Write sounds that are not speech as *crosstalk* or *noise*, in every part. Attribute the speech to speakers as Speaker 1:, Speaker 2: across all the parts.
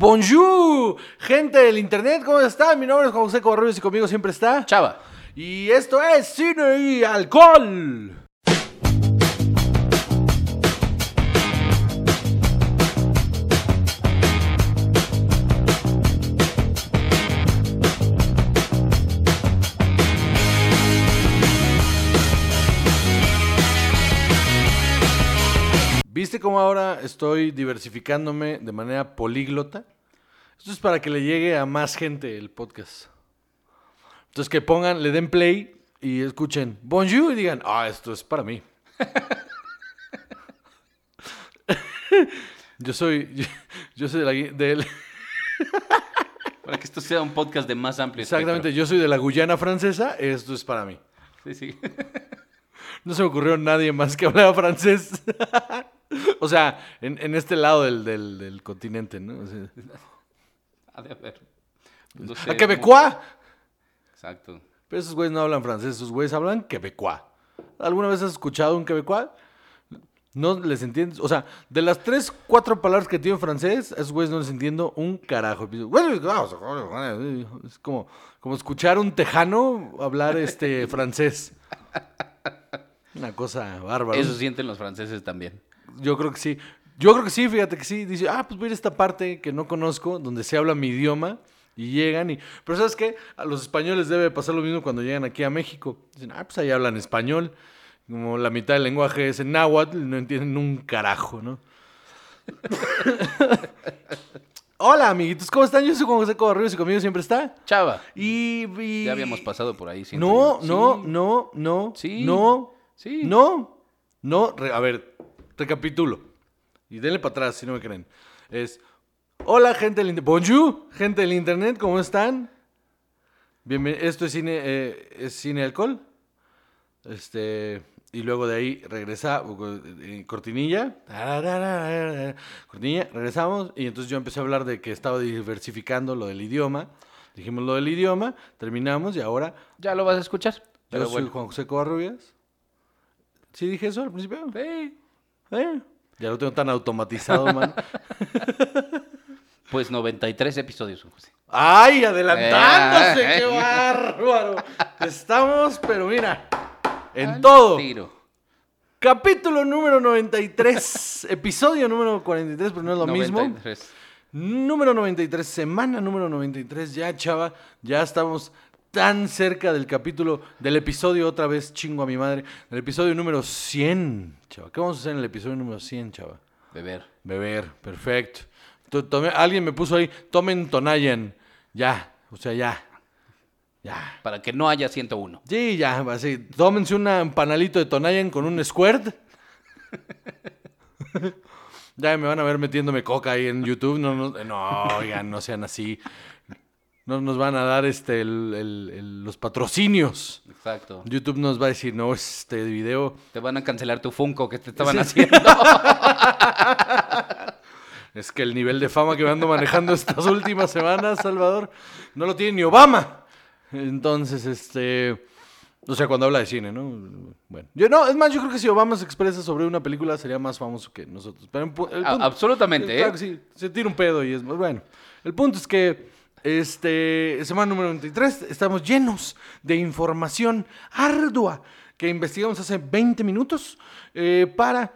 Speaker 1: Bonjour, gente del internet, ¿cómo están? Mi nombre es José Covarrubias y conmigo siempre está.
Speaker 2: Chava.
Speaker 1: Y esto es Cine y Alcohol. ¿Viste cómo ahora estoy diversificándome de manera políglota? Esto es para que le llegue a más gente el podcast. Entonces que pongan, le den play y escuchen Bonjour y digan, ah, esto es para mí. *laughs* yo soy, yo, yo soy de la, del- *laughs*
Speaker 2: Para que esto sea un podcast de más amplio
Speaker 1: exactamente, yo soy de la Guyana francesa, esto es para mí.
Speaker 2: Sí, sí. *laughs*
Speaker 1: No se me ocurrió nadie más que hablaba francés. O sea, en, en este lado del, del- del continente, ¿no? O sea, *laughs*
Speaker 2: Ha de haber. No sé,
Speaker 1: a quebecois.
Speaker 2: Exacto.
Speaker 1: Pero esos güeyes no hablan francés, esos güeyes hablan quebecois. ¿Alguna vez has escuchado un quebecois? No les entiendes. O sea, de las tres, cuatro palabras que tiene francés, a esos güeyes no les entiendo un carajo. Es como, como escuchar un tejano hablar este *laughs* francés. Una cosa bárbara.
Speaker 2: Eso sienten los franceses también.
Speaker 1: Yo creo que sí. Yo creo que sí, fíjate que sí. Dice, ah, pues voy a ir a esta parte que no conozco, donde se habla mi idioma. Y llegan y... Pero ¿sabes qué? A los españoles debe pasar lo mismo cuando llegan aquí a México. Dicen, ah, pues ahí hablan español. Como la mitad del lenguaje es en náhuatl, no entienden un carajo, ¿no? *laughs* Hola, amiguitos, ¿cómo están? Yo soy Juan José Covarrubias y conmigo siempre está.
Speaker 2: Chava.
Speaker 1: Y... y-
Speaker 2: Ya habíamos pasado por ahí.
Speaker 1: no, no,
Speaker 2: Sí.
Speaker 1: no, no,
Speaker 2: Sí.
Speaker 1: no,
Speaker 2: Sí.
Speaker 1: no, no. A ver, recapitulo. Y denle para atrás si no me creen. Es, hola gente del internet. Bonjour, gente del internet, ¿cómo están? Bienven esto es cine, eh, es cine alcohol. Este, y luego de ahí regresa, eh, cortinilla, cortinilla, regresamos. Y entonces yo empecé a hablar de que estaba diversificando lo del idioma. Dijimos lo del idioma, terminamos y ahora
Speaker 2: Ya lo vas a escuchar.
Speaker 1: yo soy
Speaker 2: bueno.
Speaker 1: Juan José Covarrubias. ¿Sí dije eso al principio?
Speaker 2: Sí.
Speaker 1: ¿Eh? Ya lo tengo tan automatizado, man.
Speaker 2: Pues 93 episodios, José.
Speaker 1: ¡Ay, adelantándose!
Speaker 2: Eh,
Speaker 1: ¡Qué
Speaker 2: eh.
Speaker 1: bárbaro! Estamos, pero mira, en
Speaker 2: Al
Speaker 1: todo.
Speaker 2: Tiro.
Speaker 1: Capítulo número 93, episodio número 43, pero no es lo mismo.
Speaker 2: 93.
Speaker 1: Número 93, semana número 93, ya chava, ya estamos tan cerca del capítulo, del episodio otra vez, chingo a mi madre, del episodio número 100, chava. ¿Qué vamos a hacer en el episodio número 100, chava?
Speaker 2: Beber.
Speaker 1: Beber, perfecto. Alguien me puso ahí, tomen Tonayan, ya, o sea, ya, ya.
Speaker 2: Para que no haya 101.
Speaker 1: Sí, ya, así, tómense un panalito de Tonayan con un squirt. *laughs* ya me van a ver metiéndome coca ahí en YouTube. No, no, no, oigan, no sean así. No nos van a dar este el- el- el- los patrocinios.
Speaker 2: Exacto.
Speaker 1: YouTube nos va a decir, no, este video
Speaker 2: Te van a cancelar tu Funko que te estaban
Speaker 1: Sí.
Speaker 2: haciendo. *laughs*
Speaker 1: es que el nivel de fama que me ando manejando estas últimas semanas, Salvador, no lo tiene ni Obama. Entonces, este... O sea, cuando habla de cine, ¿no? Bueno, yo no, es más, yo creo que si Obama se expresa sobre una película sería más famoso que nosotros. Pero en pu- el
Speaker 2: A-
Speaker 1: punto-
Speaker 2: absolutamente, ¿eh?
Speaker 1: que sí, se tira un pedo y es bueno. El punto es que, este, semana número 93, estamos llenos de información ardua que investigamos hace 20 minutos eh, para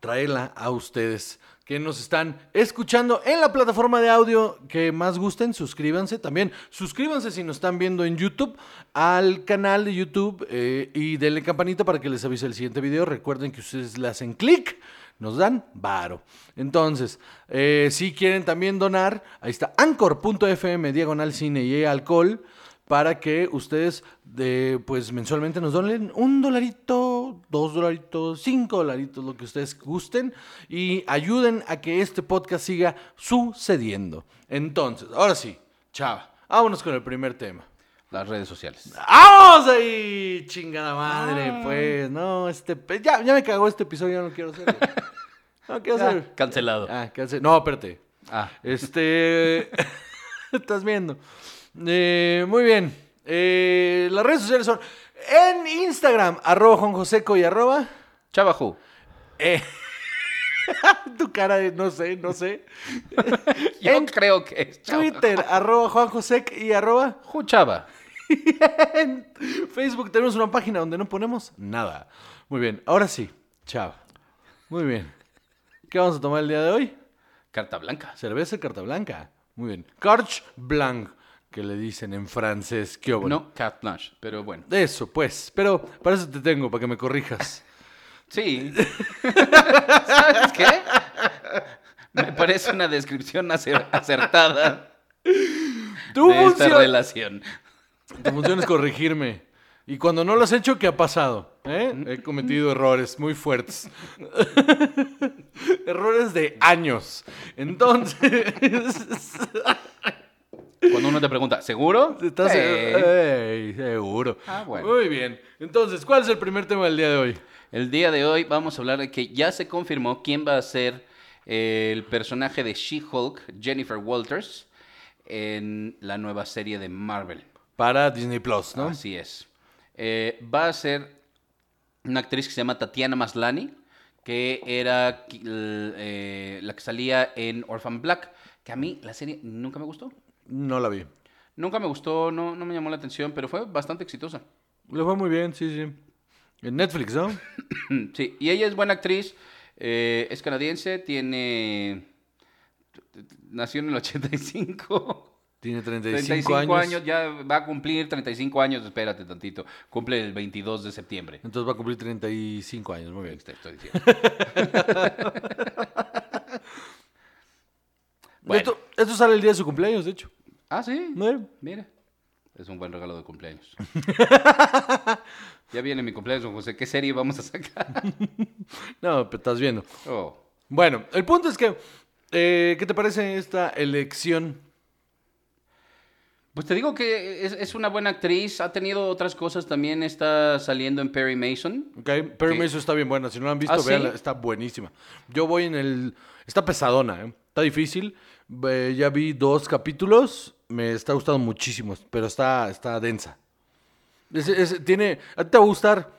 Speaker 1: traerla a ustedes que nos están escuchando en la plataforma de audio que más gusten. Suscríbanse también. Suscríbanse si nos están viendo en YouTube al canal de YouTube eh, y denle campanita para que les avise el siguiente video. Recuerden que ustedes le hacen clic. Nos dan varo. Entonces, eh, si quieren también donar, ahí está anchor.fm diagonal cine y alcohol para que ustedes de, pues mensualmente nos donen un dolarito, dos dolaritos, cinco dolaritos, lo que ustedes gusten y ayuden a que este podcast siga sucediendo. Entonces, ahora sí, chava, vámonos con el primer tema.
Speaker 2: Las redes sociales.
Speaker 1: ¡Vamos ahí! Chingada madre, pues, no, este, pe- ya, ya me cagó este episodio, ya no quiero hacerlo. *laughs* No quiero
Speaker 2: Ah,
Speaker 1: hacer.
Speaker 2: cancelado.
Speaker 1: Ah, ¿qué hace? No, espérate.
Speaker 2: Ah,
Speaker 1: Este. *laughs* Estás viendo. Eh, muy bien. Eh, las redes sociales son en Instagram, arroba Juan Joseco y arroba.
Speaker 2: Chavajú.
Speaker 1: eh, *laughs* tu cara de no sé, no sé.
Speaker 2: Yo
Speaker 1: En
Speaker 2: creo que es.
Speaker 1: Twitter, arroba Juan Josec y arroba
Speaker 2: Juchava.
Speaker 1: En *laughs* Facebook tenemos una página donde no ponemos nada. Muy bien, ahora sí. Chao. Muy bien. ¿Qué vamos a tomar el día de hoy?
Speaker 2: Carta blanca.
Speaker 1: Cerveza y carta blanca. Muy bien. Carche blanc, que le dicen en francés. ¿Qué óvole?
Speaker 2: No, cat blanche, pero bueno.
Speaker 1: Eso, pues. Pero para eso te tengo, para que me corrijas.
Speaker 2: Sí. *laughs* ¿Sabes qué? Me parece una descripción acer- acertada
Speaker 1: Tu
Speaker 2: de esta relación.
Speaker 1: Tu función es corregirme. Y cuando no lo has hecho, ¿qué ha pasado? ¿Eh? He cometido errores muy fuertes. *laughs* errores de años. Entonces, *laughs*
Speaker 2: Cuando uno te pregunta, ¿seguro?
Speaker 1: estás...
Speaker 2: Sí.
Speaker 1: Ey, seguro.
Speaker 2: Ah, bueno.
Speaker 1: Muy bien. Entonces, ¿cuál es el primer tema del día de hoy?
Speaker 2: El día de hoy vamos a hablar de que ya se confirmó quién va a ser el personaje de She-Hulk, Jennifer Walters, en la nueva serie de Marvel.
Speaker 1: Para Disney Plus, ¿no?
Speaker 2: Así es. Eh, va a ser una actriz que se llama Tatiana Maslany, que era eh, la que salía en Orphan Black, que a mí la serie nunca me gustó.
Speaker 1: No la vi.
Speaker 2: Nunca me gustó, no, no me llamó la atención, pero fue bastante exitosa.
Speaker 1: Le fue muy bien, sí, sí. En Netflix, ¿no? *coughs*
Speaker 2: Sí, y ella es buena actriz, eh, es canadiense, tiene... Nació en el 85.
Speaker 1: Tiene 35,
Speaker 2: 35
Speaker 1: años.
Speaker 2: años. ya va a cumplir 35 años, espérate tantito. Cumple el 22 de septiembre.
Speaker 1: Entonces va a cumplir 35 años, muy bien.
Speaker 2: Te estoy diciendo. *laughs* Bueno.
Speaker 1: Esto, esto sale el día de su cumpleaños, de hecho.
Speaker 2: Ah, sí.
Speaker 1: ¿No?
Speaker 2: Mira, es un buen regalo de cumpleaños. ya viene mi cumpleaños, don José. ¿Qué serie vamos a sacar? *laughs*
Speaker 1: No, pero estás viendo.
Speaker 2: Oh.
Speaker 1: Bueno, el punto es que, eh, ¿qué te parece esta elección?
Speaker 2: Pues te digo que es, es una buena actriz. Ha tenido otras cosas. También está saliendo en Perry Mason.
Speaker 1: ¿Ok? Perry. Mason está bien buena. Si no la han visto,
Speaker 2: ¿Ah, sí?
Speaker 1: véanla, está buenísima. Yo voy en el... Está pesadona, ¿eh? Está difícil. Eh, ya vi dos capítulos. Me está gustando muchísimo, pero está, está densa. Es- es- tiene... A ti te va a gustar.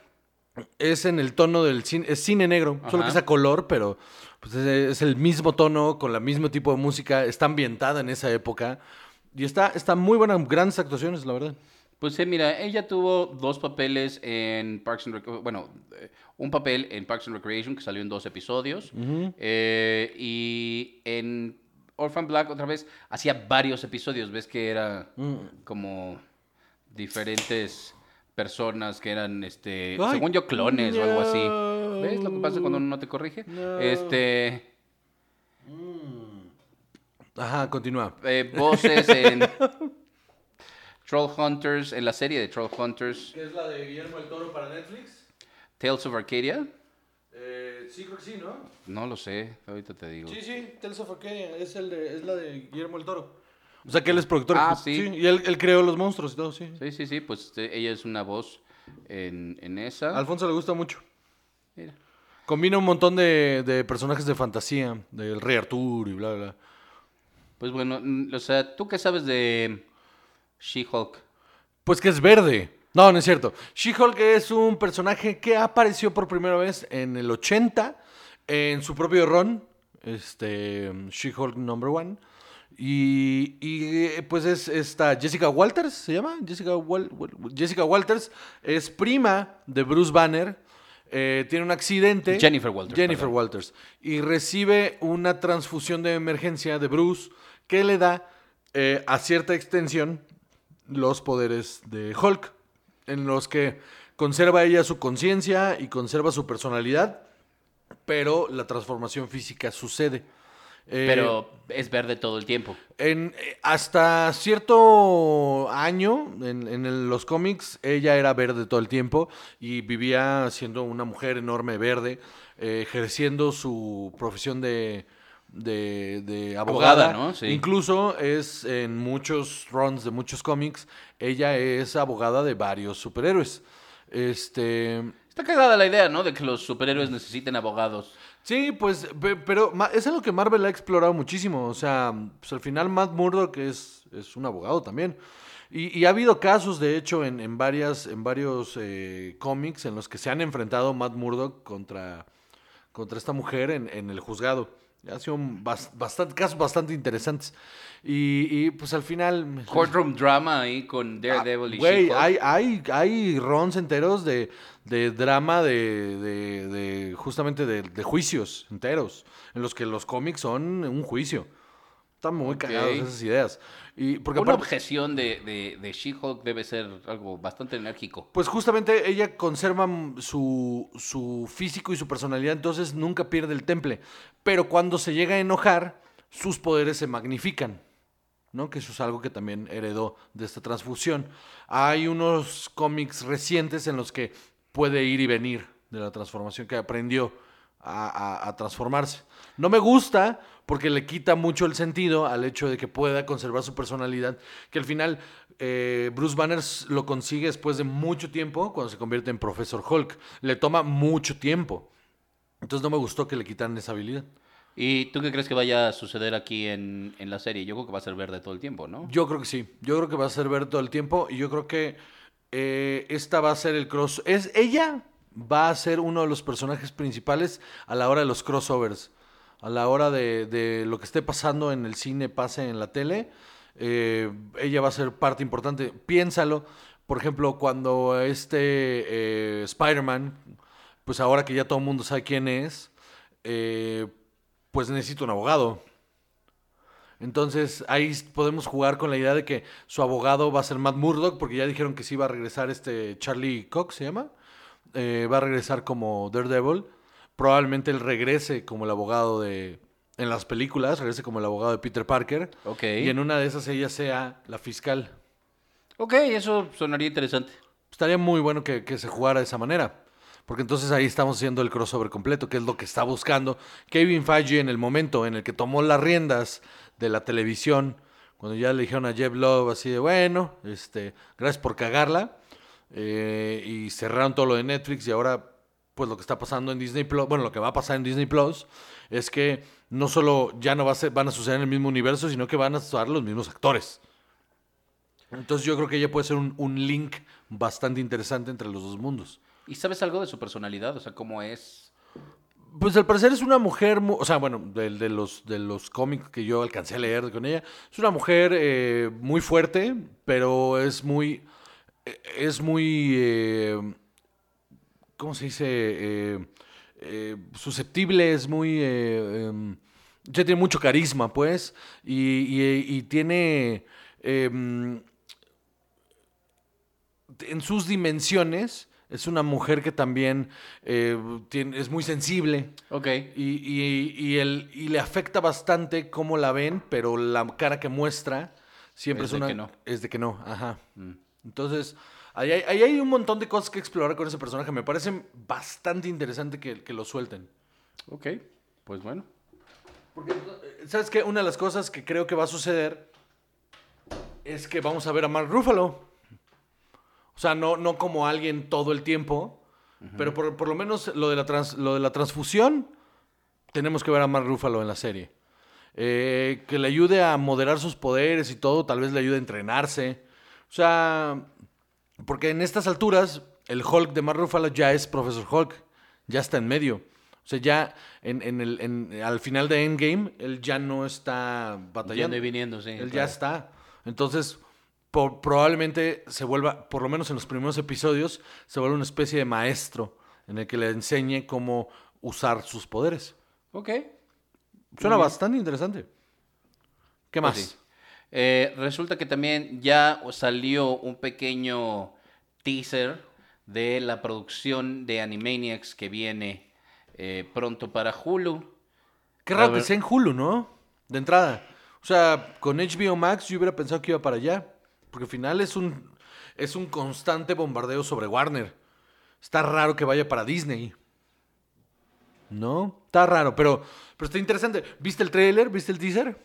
Speaker 1: Es en el tono del cine... Es cine negro, solo que es a color, pero... Pues es, es el mismo tono, con el mismo tipo de música. Está ambientada en esa época. Y está, está muy buena. Grandes actuaciones, la verdad.
Speaker 2: Pues sí, mira, ella tuvo dos papeles en Parks and Rec- bueno, eh, un papel en Parks and Recreation que salió en dos episodios eh, y en Orphan Black otra vez hacía varios episodios, ves que era como diferentes personas que eran, este,
Speaker 1: Ay,
Speaker 2: según yo, clones o algo así. ¿Ves lo que pasa cuando uno no te corrige?
Speaker 1: No.
Speaker 2: Este,
Speaker 1: Ajá, continúa.
Speaker 2: eh, voces en *laughs* Troll Hunters, en la serie de Troll Hunters,
Speaker 1: ¿Qué es la de Guillermo el Toro para Netflix?
Speaker 2: Tales of Arcadia.
Speaker 1: Eh, sí, creo que sí, ¿no?
Speaker 2: No lo sé, ahorita te digo.
Speaker 1: Sí, sí, Tales of Arcadia, es, el de, es la de Guillermo el Toro. O sea que él es productor.
Speaker 2: Ah, sí.
Speaker 1: Y él, él creó los monstruos y todo, sí.
Speaker 2: Sí, sí, sí, pues eh, ella es una voz en, en esa.
Speaker 1: A Alfonso le gusta mucho.
Speaker 2: Mira.
Speaker 1: Combina un montón de, de personajes de fantasía, del Rey Arturo y bla, bla, bla.
Speaker 2: Pues bueno, o sea, ¿tú qué sabes de She-Hulk?
Speaker 1: Pues que es verde. No, no es cierto. She-Hulk es un personaje que apareció por primera vez en el 80 en su propio run, este, She-Hulk number one. Y, y, pues es esta Jessica Walters, ¿se llama? Jessica, Jessica Walters es prima de Bruce Banner. Eh, tiene un accidente.
Speaker 2: Jennifer Walters,
Speaker 1: Jennifer
Speaker 2: perdón.
Speaker 1: Walters. Y recibe una transfusión de emergencia de Bruce que le da eh, a cierta extensión los poderes de Hulk, en los que conserva ella su conciencia y conserva su personalidad, pero la transformación física sucede. Eh,
Speaker 2: Pero es verde todo el tiempo.
Speaker 1: en, eh, hasta cierto año en, los cómics ella era verde todo el tiempo y vivía siendo una mujer enorme verde, eh, ejerciendo su profesión de, de, de abogada.
Speaker 2: Abogada, ¿no? Sí.
Speaker 1: Incluso es en muchos runs de muchos cómics, ella es abogada de varios superhéroes. Este,
Speaker 2: Está cagada la idea, ¿no? De que los superhéroes necesiten abogados.
Speaker 1: Sí, pues, pe- pero es algo que Marvel ha explorado muchísimo. O sea, pues al final Matt Murdock es, es un abogado también. Y, y ha habido casos, de hecho, en, en varias, en varios eh, cómics en los que se han enfrentado Matt Murdock contra, contra esta mujer en, en el juzgado. Ha sido bastante, casos bastante interesantes. Y, y, pues al final...
Speaker 2: Courtroom drama ahí con Daredevil y
Speaker 1: Ah, Güey,
Speaker 2: She-Hulk.
Speaker 1: hay, hay, hay runs enteros de, de drama de, de, de- justamente de, de juicios enteros, en los que los cómics son un juicio. Están muy
Speaker 2: Ok.
Speaker 1: cagados esas ideas. Y porque
Speaker 2: Una
Speaker 1: aparte-
Speaker 2: objeción de, de, de She-Hulk debe ser algo bastante enérgico.
Speaker 1: Pues justamente ella conserva su, su físico y su personalidad, entonces nunca pierde el temple. Pero cuando se llega a enojar, sus poderes se magnifican. ¿no? Que eso es algo que también heredó de esta transfusión. Hay unos cómics recientes en los que puede ir y venir de la transformación que aprendió a, a- a transformarse. No me gusta porque le quita mucho el sentido al hecho de que pueda conservar su personalidad, que al final eh, Bruce Banner lo consigue después de mucho tiempo cuando se convierte en Profesor Hulk. Le toma mucho tiempo. Entonces no me gustó que le quitaran esa habilidad.
Speaker 2: ¿Y tú qué crees que vaya a suceder aquí en, en la serie? Yo creo que va a ser verde todo el tiempo, ¿no?
Speaker 1: Yo creo que sí. Yo creo que va a ser ver todo el tiempo. Y yo creo que eh, esta va a ser el cross. Es ella va a ser uno de los personajes principales a la hora de los crossovers. A la hora de, de lo que esté pasando en el cine, pase en la tele. eh, ella va a ser parte importante. Piénsalo. Por ejemplo, cuando este eh, Spider-Man, pues ahora que ya todo el mundo sabe quién es, eh, pues necesita un abogado. Entonces ahí podemos jugar con la idea de que su abogado va a ser Matt Murdock, porque ya dijeron que sí va a regresar este Charlie Cox, ¿se llama? Va a regresar como Daredevil. Probablemente él regrese como el abogado de... En las películas, regrese como el abogado de Peter Parker.
Speaker 2: Ok.
Speaker 1: Y en una de esas ella sea la fiscal.
Speaker 2: Ok, eso sonaría interesante.
Speaker 1: Estaría muy bueno que, que se jugara de esa manera. Porque entonces ahí estamos haciendo el crossover completo, que es lo que está buscando Kevin Feige en el momento en el que tomó las riendas de la televisión, cuando ya le dijeron a Jeff Love así de, bueno, este, gracias por cagarla, eh, y cerraron todo lo de Netflix y ahora, pues lo que está pasando en Disney Plus, bueno, lo que va a pasar en Disney Plus es que no solo ya no va a ser, van a suceder en el mismo universo, sino que van a estar los mismos actores. Entonces yo creo que ella puede ser un, un link bastante interesante entre los dos mundos.
Speaker 2: ¿Y sabes algo de su personalidad? O sea, cómo es.
Speaker 1: Pues al parecer es una mujer, mu- o sea, bueno, de, de los, de los cómics que yo alcancé a leer con ella, es una mujer eh, muy fuerte, pero es muy, eh, es muy, eh, ¿cómo se dice? Eh, eh, susceptible, es muy, eh, em, ya tiene mucho carisma, pues, y, y- y tiene, em, en sus dimensiones, es una mujer que también eh, tiene- es muy sensible.
Speaker 2: Ok.
Speaker 1: Y, y- y el- y le afecta bastante cómo la ven, pero la cara que muestra siempre
Speaker 2: Es
Speaker 1: es,
Speaker 2: de
Speaker 1: una...
Speaker 2: que no.
Speaker 1: Es de que no, ajá.
Speaker 2: Mm.
Speaker 1: Entonces, ahí hay, ahí hay un montón de cosas que explorar con ese personaje. Me parece bastante interesante que, que lo suelten.
Speaker 2: Ok. Pues bueno.
Speaker 1: Porque, eh, ¿sabes qué? Una de las cosas que creo que va a suceder es que vamos a ver a Mark Ruffalo. O sea, no, no como alguien todo el tiempo, pero por, por lo menos lo de, la trans- lo de la transfusión, tenemos que ver a Mark Ruffalo en la serie. Eh, que le ayude a moderar sus poderes y todo, tal vez le ayude a entrenarse. O sea, porque en estas alturas, el Hulk de Mark Ruffalo ya es Profesor Hulk, ya está en medio. O sea, ya en, en el, en- al final de Endgame, él ya no está batallando.
Speaker 2: Y viniendo, sí.
Speaker 1: Él ya está. Entonces, por- probablemente se vuelva, por lo menos en los primeros episodios, se vuelva una especie de maestro en el que le enseñe cómo usar sus poderes.
Speaker 2: Ok.
Speaker 1: Suena bastante interesante. ¿Qué
Speaker 2: Pues
Speaker 1: más?
Speaker 2: sí. Eh, resulta que también ya salió un pequeño teaser de la producción de Animaniacs que viene eh, pronto para Hulu.
Speaker 1: Qué raro que sea en Hulu, ¿no? De entrada. O sea, con HBO Max yo hubiera pensado que iba para allá. Porque al final es un, es un constante bombardeo sobre Warner. Está raro que vaya para Disney. ¿No? Está raro, pero, pero está interesante. ¿Viste el trailer? ¿Viste el teaser?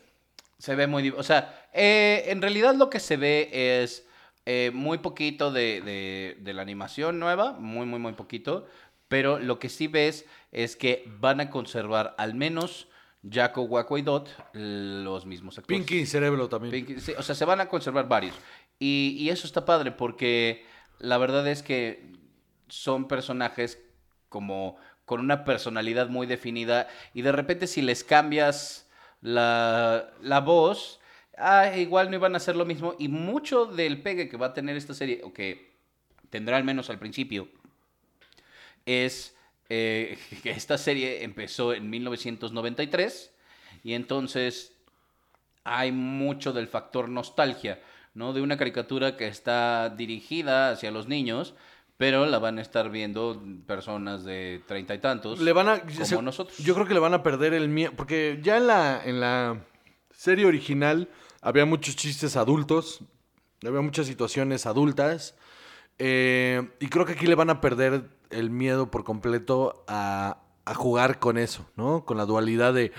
Speaker 2: Se ve muy... O sea, eh, en realidad lo que se ve es eh, muy poquito de, de- de la animación nueva, muy, muy, muy poquito, pero lo que sí ves es que van a conservar al menos Jaco, Waco y Dot los mismos actores.
Speaker 1: Pinky y Cerebro también.
Speaker 2: Pinky, sí, o sea, se van a conservar varios. Y, y eso está padre porque la verdad es que son personajes como con una personalidad muy definida y de repente si les cambias la, la voz, ah, igual no iban a hacer lo mismo y mucho del pegue que va a tener esta serie, o que tendrá al menos al principio, es eh, *laughs* que esta serie empezó en 1993 y entonces hay mucho del factor nostalgia, ¿no? De una caricatura que está dirigida hacia los niños, pero la van a estar viendo personas de treinta y tantos,
Speaker 1: Le van a,
Speaker 2: como
Speaker 1: se-
Speaker 2: nosotros.
Speaker 1: Yo creo que le van a perder el miedo. Porque ya en la, en la serie original había muchos chistes adultos. Había muchas situaciones adultas. eh, y creo que aquí le van a perder el miedo por completo a, a jugar con eso, ¿no? Con la dualidad de.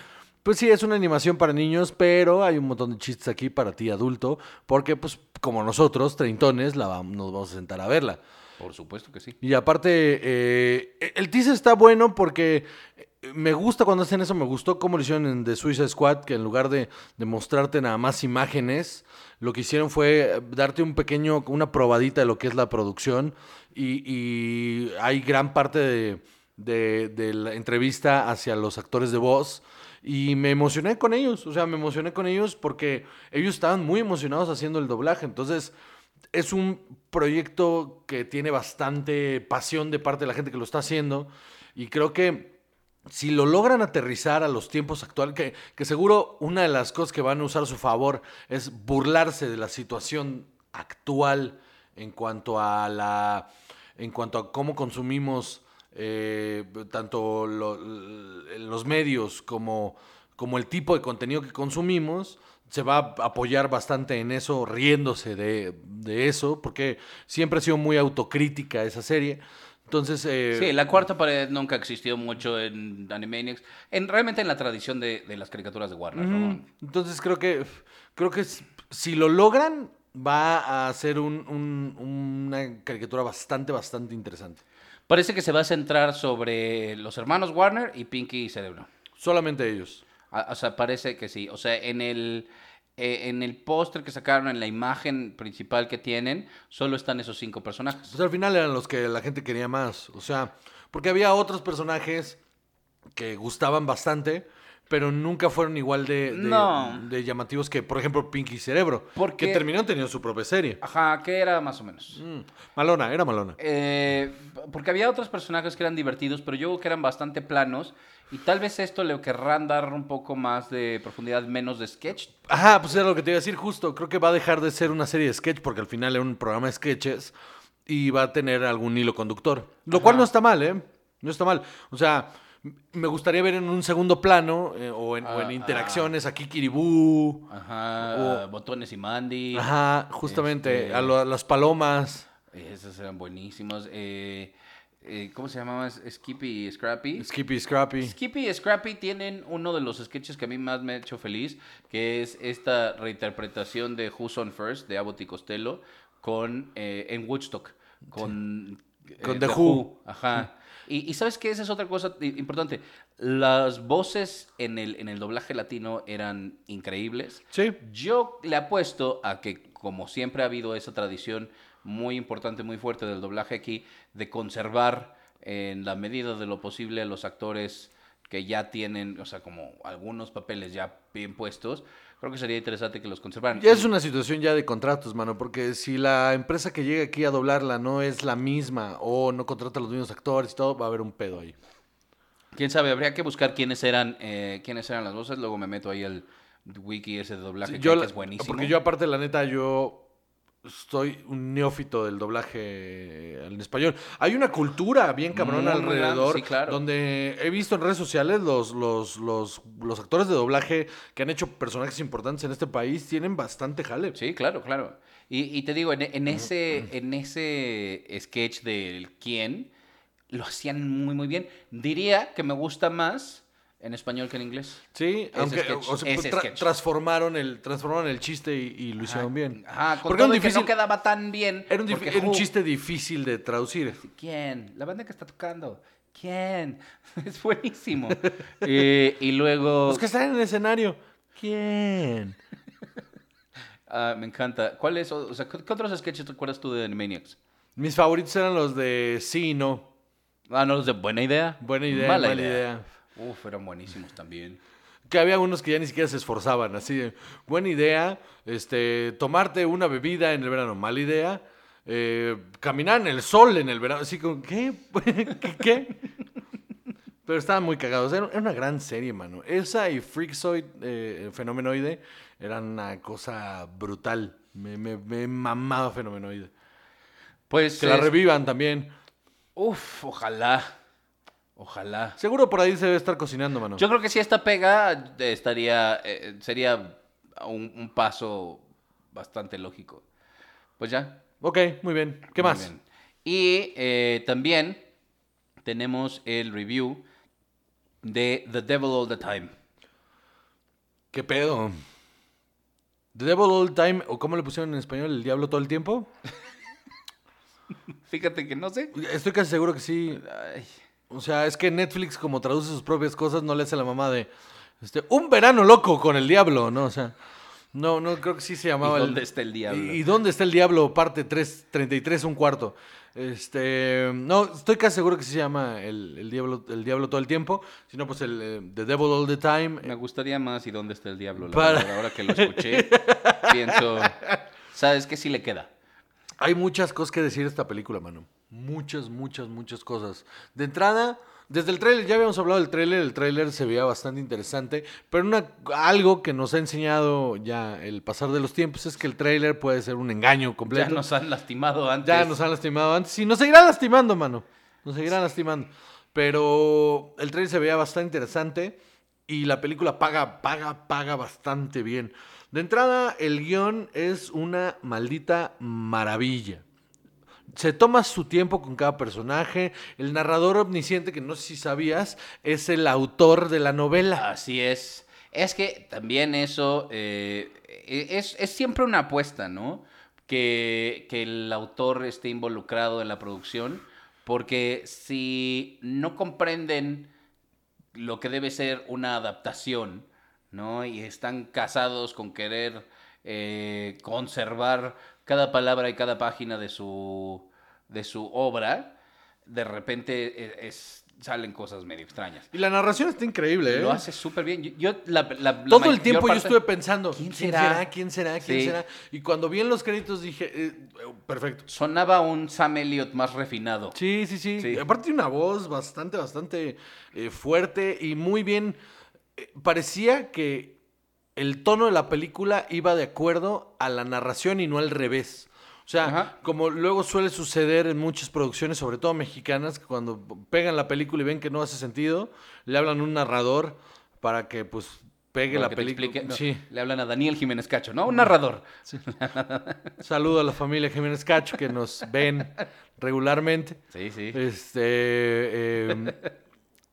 Speaker 1: Pues sí, es una animación para niños, pero hay un montón de chistes aquí para ti adulto. Porque, pues, como nosotros, treintones, la nos vamos a sentar a verla.
Speaker 2: Por supuesto que sí.
Speaker 1: Y aparte, eh, el teaser está bueno porque eh, me gusta cuando hacen eso. Me gustó cómo lo hicieron en The Suicide Squad, que en lugar de, mostrarte nada más imágenes, lo que hicieron fue darte un pequeño, una probadita de lo que es la producción. Y, hay gran parte de, de- de la entrevista hacia los actores de voz. Y me emocioné con ellos, o sea, me emocioné con ellos porque ellos estaban muy emocionados haciendo el doblaje. Entonces, es un proyecto que tiene bastante pasión de parte de la gente que lo está haciendo y creo que si lo logran aterrizar a los tiempos actuales, que, que seguro una de las cosas que van a usar a su favor es burlarse de la situación actual en cuanto a la en cuanto a cómo consumimos eh, tanto los medios como, como el tipo de contenido que consumimos, se va a apoyar bastante en eso, riéndose de, de eso, porque siempre ha sido muy autocrítica esa serie. Entonces, eh,
Speaker 2: Sí, la cuarta pared nunca existió mucho en Animaniacs, en, realmente en la tradición de, de las caricaturas de Warner.
Speaker 1: Entonces creo que creo que si lo logran va a ser un- un- una caricatura bastante bastante interesante.
Speaker 2: Parece que se va a centrar sobre los hermanos Warner y Pinky y Cerebro.
Speaker 1: Solamente ellos.
Speaker 2: O sea, parece que sí. O sea, en el, eh, en el póster que sacaron, en la imagen principal que tienen, solo están esos cinco personajes.
Speaker 1: Pues al final eran los que la gente quería más. O sea, porque había otros personajes que gustaban bastante, pero nunca fueron igual de, de-
Speaker 2: No.
Speaker 1: de llamativos que, por ejemplo, Pinky Cerebro.
Speaker 2: Porque-
Speaker 1: Que terminaron teniendo su propia serie.
Speaker 2: Ajá, que era más o menos.
Speaker 1: Mm, Malona, era Malona.
Speaker 2: Eh, porque había otros personajes que eran divertidos, pero yo creo que eran bastante planos. Y tal vez esto le querrán dar un poco más de profundidad, menos de sketch.
Speaker 1: Ajá, pues era lo que te iba a decir justo. Creo que va a dejar de ser una serie de sketch porque al final era un programa de sketches y va a tener algún hilo conductor. Lo
Speaker 2: Ajá.
Speaker 1: cual no está mal, ¿eh? No está mal. O sea, me gustaría ver en un segundo plano eh, o, en, o en
Speaker 2: Ah,
Speaker 1: interacciones a Kikiribú.
Speaker 2: Ajá, Botones y Mandy.
Speaker 1: Ajá, justamente.
Speaker 2: Este-
Speaker 1: A, lo- a las palomas.
Speaker 2: Esos eran buenísimos. Eh, eh, ¿Cómo se llamaba? Skippy y Scrappy.
Speaker 1: Skippy, Scrappy.
Speaker 2: Skippy y Scrappy tienen uno de los sketches que a mí más me ha hecho feliz, que es esta reinterpretación de Who's on First de Abbott y Costello con, eh, en Woodstock, con,
Speaker 1: Con The Who.
Speaker 2: Ajá. Y, y sabes que esa es otra cosa importante. Las voces en el, en el doblaje latino eran increíbles.
Speaker 1: Sí.
Speaker 2: Yo le apuesto a que, como siempre ha habido esa tradición muy importante, muy fuerte del doblaje aquí, de conservar en la medida de lo posible a los actores que ya tienen, o sea, como algunos papeles ya bien puestos, creo que sería interesante que los conservaran.
Speaker 1: Ya es una situación ya de contratos, mano, porque si la empresa que llega aquí a doblarla no es la misma o no contrata a los mismos actores y todo, va a haber un pedo ahí.
Speaker 2: Quién sabe, habría que buscar quiénes eran, eh, quiénes eran las voces, luego me meto ahí al wiki ese de doblaje
Speaker 1: Sí,
Speaker 2: que,
Speaker 1: yo
Speaker 2: es buenísimo.
Speaker 1: Porque yo, aparte, la neta, yo soy un neófito del doblaje en español. Hay una cultura bien cabrona
Speaker 2: Muy,
Speaker 1: alrededor,
Speaker 2: sí, claro.
Speaker 1: donde he visto en redes sociales los, los, los, los actores de doblaje que han hecho personajes importantes en este país tienen bastante jale.
Speaker 2: Sí, claro, claro. Y, y te digo, en, en ese, en ese sketch del quién, lo hacían muy, muy bien. Diría que me gusta más en español que en inglés.
Speaker 1: Sí, aunque
Speaker 2: sketch,
Speaker 1: o sea,
Speaker 2: ese
Speaker 1: tra-
Speaker 2: sketch.
Speaker 1: transformaron el transformaron el chiste y, y lo hicieron bien.
Speaker 2: Ajá, con
Speaker 1: Porque
Speaker 2: todo
Speaker 1: era un
Speaker 2: y que
Speaker 1: difícil-
Speaker 2: no quedaba tan bien.
Speaker 1: Era un,
Speaker 2: porque
Speaker 1: era un chiste difícil de traducir.
Speaker 2: ¿Quién? La banda que está tocando. ¿Quién? *laughs* Es buenísimo. *laughs* Eh, y luego...
Speaker 1: Los que están en el escenario. ¿Quién? *laughs*
Speaker 2: ah, me encanta. ¿Cuál es? O sea, ¿qué, qué otros sketches te acuerdas tú de Animaniacs?
Speaker 1: Mis favoritos eran los de sí y no.
Speaker 2: Ah, no, los de buena idea.
Speaker 1: Buena idea,
Speaker 2: Mala
Speaker 1: mala idea.
Speaker 2: Uf, eran buenísimos también.
Speaker 1: Que había unos que ya ni siquiera se esforzaban, así buena idea, este, tomarte una bebida en el verano, mala idea, eh, caminar en el sol en el verano, así como, ¿qué? *laughs* ¿Qué? qué? Pero estaban muy cagados, era, una gran serie, mano. Esa y Freakazoid, eh, Fenomenoide, eran una cosa brutal. Me, me, me mamaba Fenomenoide.
Speaker 2: Pues.
Speaker 1: Que la revivan también.
Speaker 2: Uf, ojalá. Ojalá.
Speaker 1: Seguro por ahí se debe estar cocinando, mano.
Speaker 2: Yo creo que si esta pega eh, estaría. eh, sería un, un paso bastante lógico. Pues ya.
Speaker 1: Ok, muy bien. ¿Qué
Speaker 2: Muy
Speaker 1: más?
Speaker 2: bien. Y eh, también tenemos el review de The Devil All the Time.
Speaker 1: ¿Qué pedo? The Devil All the Time, o cómo le pusieron en español, el diablo todo el tiempo. *laughs*
Speaker 2: Fíjate que no sé.
Speaker 1: Estoy casi seguro que sí.
Speaker 2: Ay,
Speaker 1: O sea, es que Netflix, como traduce sus propias cosas, no le hace la mamá de este, un verano loco con el diablo, ¿no? O sea, no, no, creo que sí se llamaba.
Speaker 2: ¿Y
Speaker 1: el-
Speaker 2: dónde está el diablo?
Speaker 1: ¿Y, y dónde está el diablo? Parte 3, 33, un cuarto. Este, no, estoy casi seguro que sí se llama el, el diablo, el diablo todo el tiempo. Si no, pues el eh, The Devil All the Time.
Speaker 2: Me gustaría más y dónde está el diablo. La
Speaker 1: Para-
Speaker 2: verdad, ahora que lo escuché, *laughs* pienso. ¿Sabes qué? Sí le queda.
Speaker 1: Hay muchas cosas que decir de esta película, mano. Muchas, muchas, muchas cosas. De entrada, desde el tráiler, ya habíamos hablado del tráiler, el tráiler se veía bastante interesante, pero una, algo que nos ha enseñado ya el pasar de los tiempos es que el tráiler puede ser un engaño
Speaker 2: Ya
Speaker 1: completo.
Speaker 2: nos han lastimado antes.
Speaker 1: Ya nos han lastimado antes y nos seguirán lastimando, mano. Nos seguirán lastimando. Pero el tráiler se veía bastante interesante y la película paga, paga, paga bastante bien. De entrada, el guion es una maldita maravilla. Se toma su tiempo con cada personaje. El narrador omnisciente, que no sé si sabías, es el autor de la novela.
Speaker 2: Así es. Es que también eso eh, es, es siempre una apuesta, ¿no? Que, que el autor esté involucrado en la producción, porque si no comprenden lo que debe ser una adaptación, ¿no? Y están casados con querer eh, conservar cada palabra y cada página de su, de su obra, de repente es- salen cosas medio extrañas.
Speaker 1: Y la narración está increíble, ¿eh?
Speaker 2: Lo hace súper bien. Yo, yo la- la- la
Speaker 1: Todo el tiempo yo estuve pensando,
Speaker 2: ¿quién
Speaker 1: ¿quién
Speaker 2: será?
Speaker 1: será? ¿Quién será? ¿Quién
Speaker 2: Sí.
Speaker 1: será? Y cuando vi en los créditos dije, eh, perfecto.
Speaker 2: Sonaba un Sam Elliott más refinado.
Speaker 1: Sí, sí, sí,
Speaker 2: Sí.
Speaker 1: Aparte una voz bastante, bastante eh, fuerte y muy bien. eh, parecía que el tono de la película iba de acuerdo a la narración y no al revés. O sea,
Speaker 2: Ajá.
Speaker 1: como luego suele suceder en muchas producciones, sobre todo mexicanas, que cuando pegan la película y ven que no hace sentido, le hablan a un narrador para que pues pegue
Speaker 2: Para
Speaker 1: la película.
Speaker 2: No,
Speaker 1: Sí.
Speaker 2: Le hablan a Daniel Jiménez Cacho, ¿no? Un narrador.
Speaker 1: Saludo a la familia Jiménez Cacho que nos ven regularmente.
Speaker 2: Sí, sí.
Speaker 1: Este. em,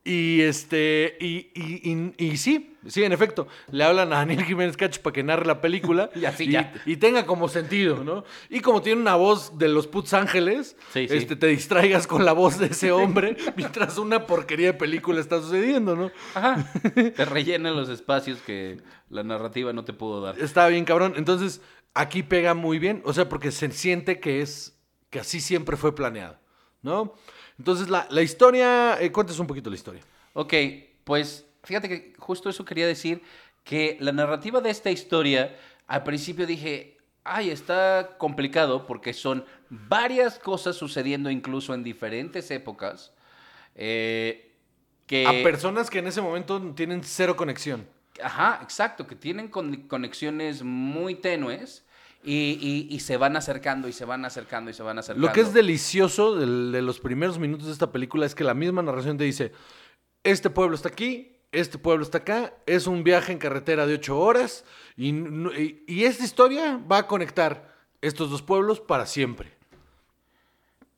Speaker 1: y este. Y, y, y- y sí, sí, en efecto. Le hablan a Daniel Jiménez Cacho para que narre la película. *laughs*
Speaker 2: Y así ya.
Speaker 1: Y tenga como sentido, ¿no? Y como tiene una voz de los Puts Ángeles,
Speaker 2: Sí, sí.
Speaker 1: este, te distraigas con la voz de ese hombre *laughs* mientras una porquería de película está sucediendo, ¿no?
Speaker 2: Ajá. *laughs* Te rellena los espacios que la narrativa no te pudo dar.
Speaker 1: Está bien, cabrón. Entonces, aquí pega muy bien. O sea, porque se siente que es. que así siempre fue planeado. ¿No? Entonces, la, la historia. Eh, cuéntanos un poquito la historia.
Speaker 2: Ok, pues fíjate que justo eso quería decir, que la narrativa de esta historia, al principio dije, ay, está complicado porque son varias cosas sucediendo incluso en diferentes épocas. eh, que...
Speaker 1: A personas que en ese momento tienen cero conexión.
Speaker 2: Ajá, exacto, que tienen con- conexiones muy tenues y, y- y se van acercando y se van acercando y se van acercando.
Speaker 1: Lo que es delicioso del- de, los primeros minutos de esta película es que la misma narración te dice: Este pueblo está aquí, este pueblo está acá, es un viaje en carretera de ocho horas y- y esta historia va a conectar estos dos pueblos para siempre.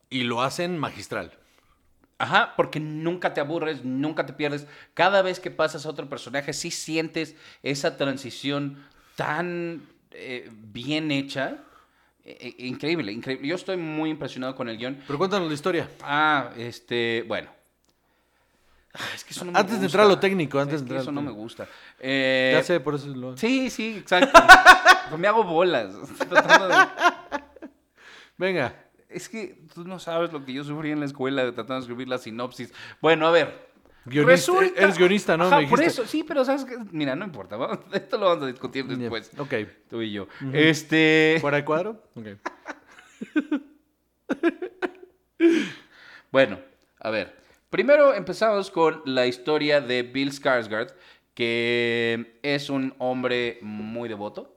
Speaker 1: Y lo hacen magistral.
Speaker 2: Ajá, porque nunca te aburres, nunca te pierdes. Cada vez que pasas a otro personaje, sí sientes esa transición tan eh, bien hecha. Eh, eh, increíble, increíble. Yo estoy muy impresionado con el guion.
Speaker 1: Pero cuéntanos la historia.
Speaker 2: Ah, este, bueno. Ah, Es que eso no me
Speaker 1: Antes de entrar a lo técnico, antes
Speaker 2: Es
Speaker 1: de entrar a
Speaker 2: eso no me gusta. Eh,
Speaker 1: ya sé, por eso lo.
Speaker 2: Sí, sí, exacto. *laughs* me hago bolas. De-
Speaker 1: Venga.
Speaker 2: Es que tú no sabes lo que yo sufrí en la escuela de tratando de escribir la sinopsis. Bueno, a ver.
Speaker 1: Guionista, eres guionista, ¿no?
Speaker 2: Ajá,
Speaker 1: Me
Speaker 2: por eso, sí, pero sabes que. Mira, no importa. vamos- *laughs* esto lo vamos a discutir después.
Speaker 1: Ok.
Speaker 2: Tú y yo. Este.
Speaker 1: ¿Fuera de cuadro? Ok. *laughs*
Speaker 2: Bueno, a ver. Primero empezamos con la historia de Bill Skarsgård, que es un hombre muy devoto.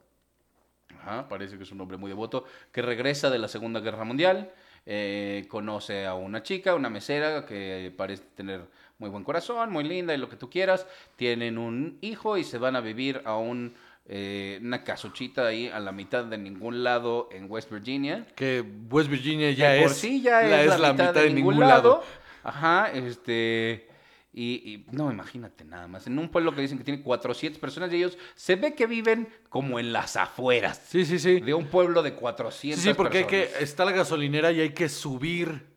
Speaker 2: Ajá, parece que es un hombre muy devoto, que regresa de la Segunda Guerra Mundial, eh, conoce a una chica, una mesera, que parece tener muy buen corazón, muy linda y lo que tú quieras. Tienen un hijo y se van a vivir a un, eh, una casuchita ahí a la mitad de ningún lado en West Virginia.
Speaker 1: Que West Virginia ya
Speaker 2: De por
Speaker 1: es,
Speaker 2: sí ya es, la, mitad, de, ningún lado. Ajá, este... Y, y no, imagínate nada más. En un pueblo que dicen que tiene 400 personas y ellos se ve que viven como en las afueras.
Speaker 1: Sí, sí, sí.
Speaker 2: De un pueblo de
Speaker 1: Sí,
Speaker 2: 400
Speaker 1: sí, porque hay que,
Speaker 2: personas.
Speaker 1: está la gasolinera y hay que subir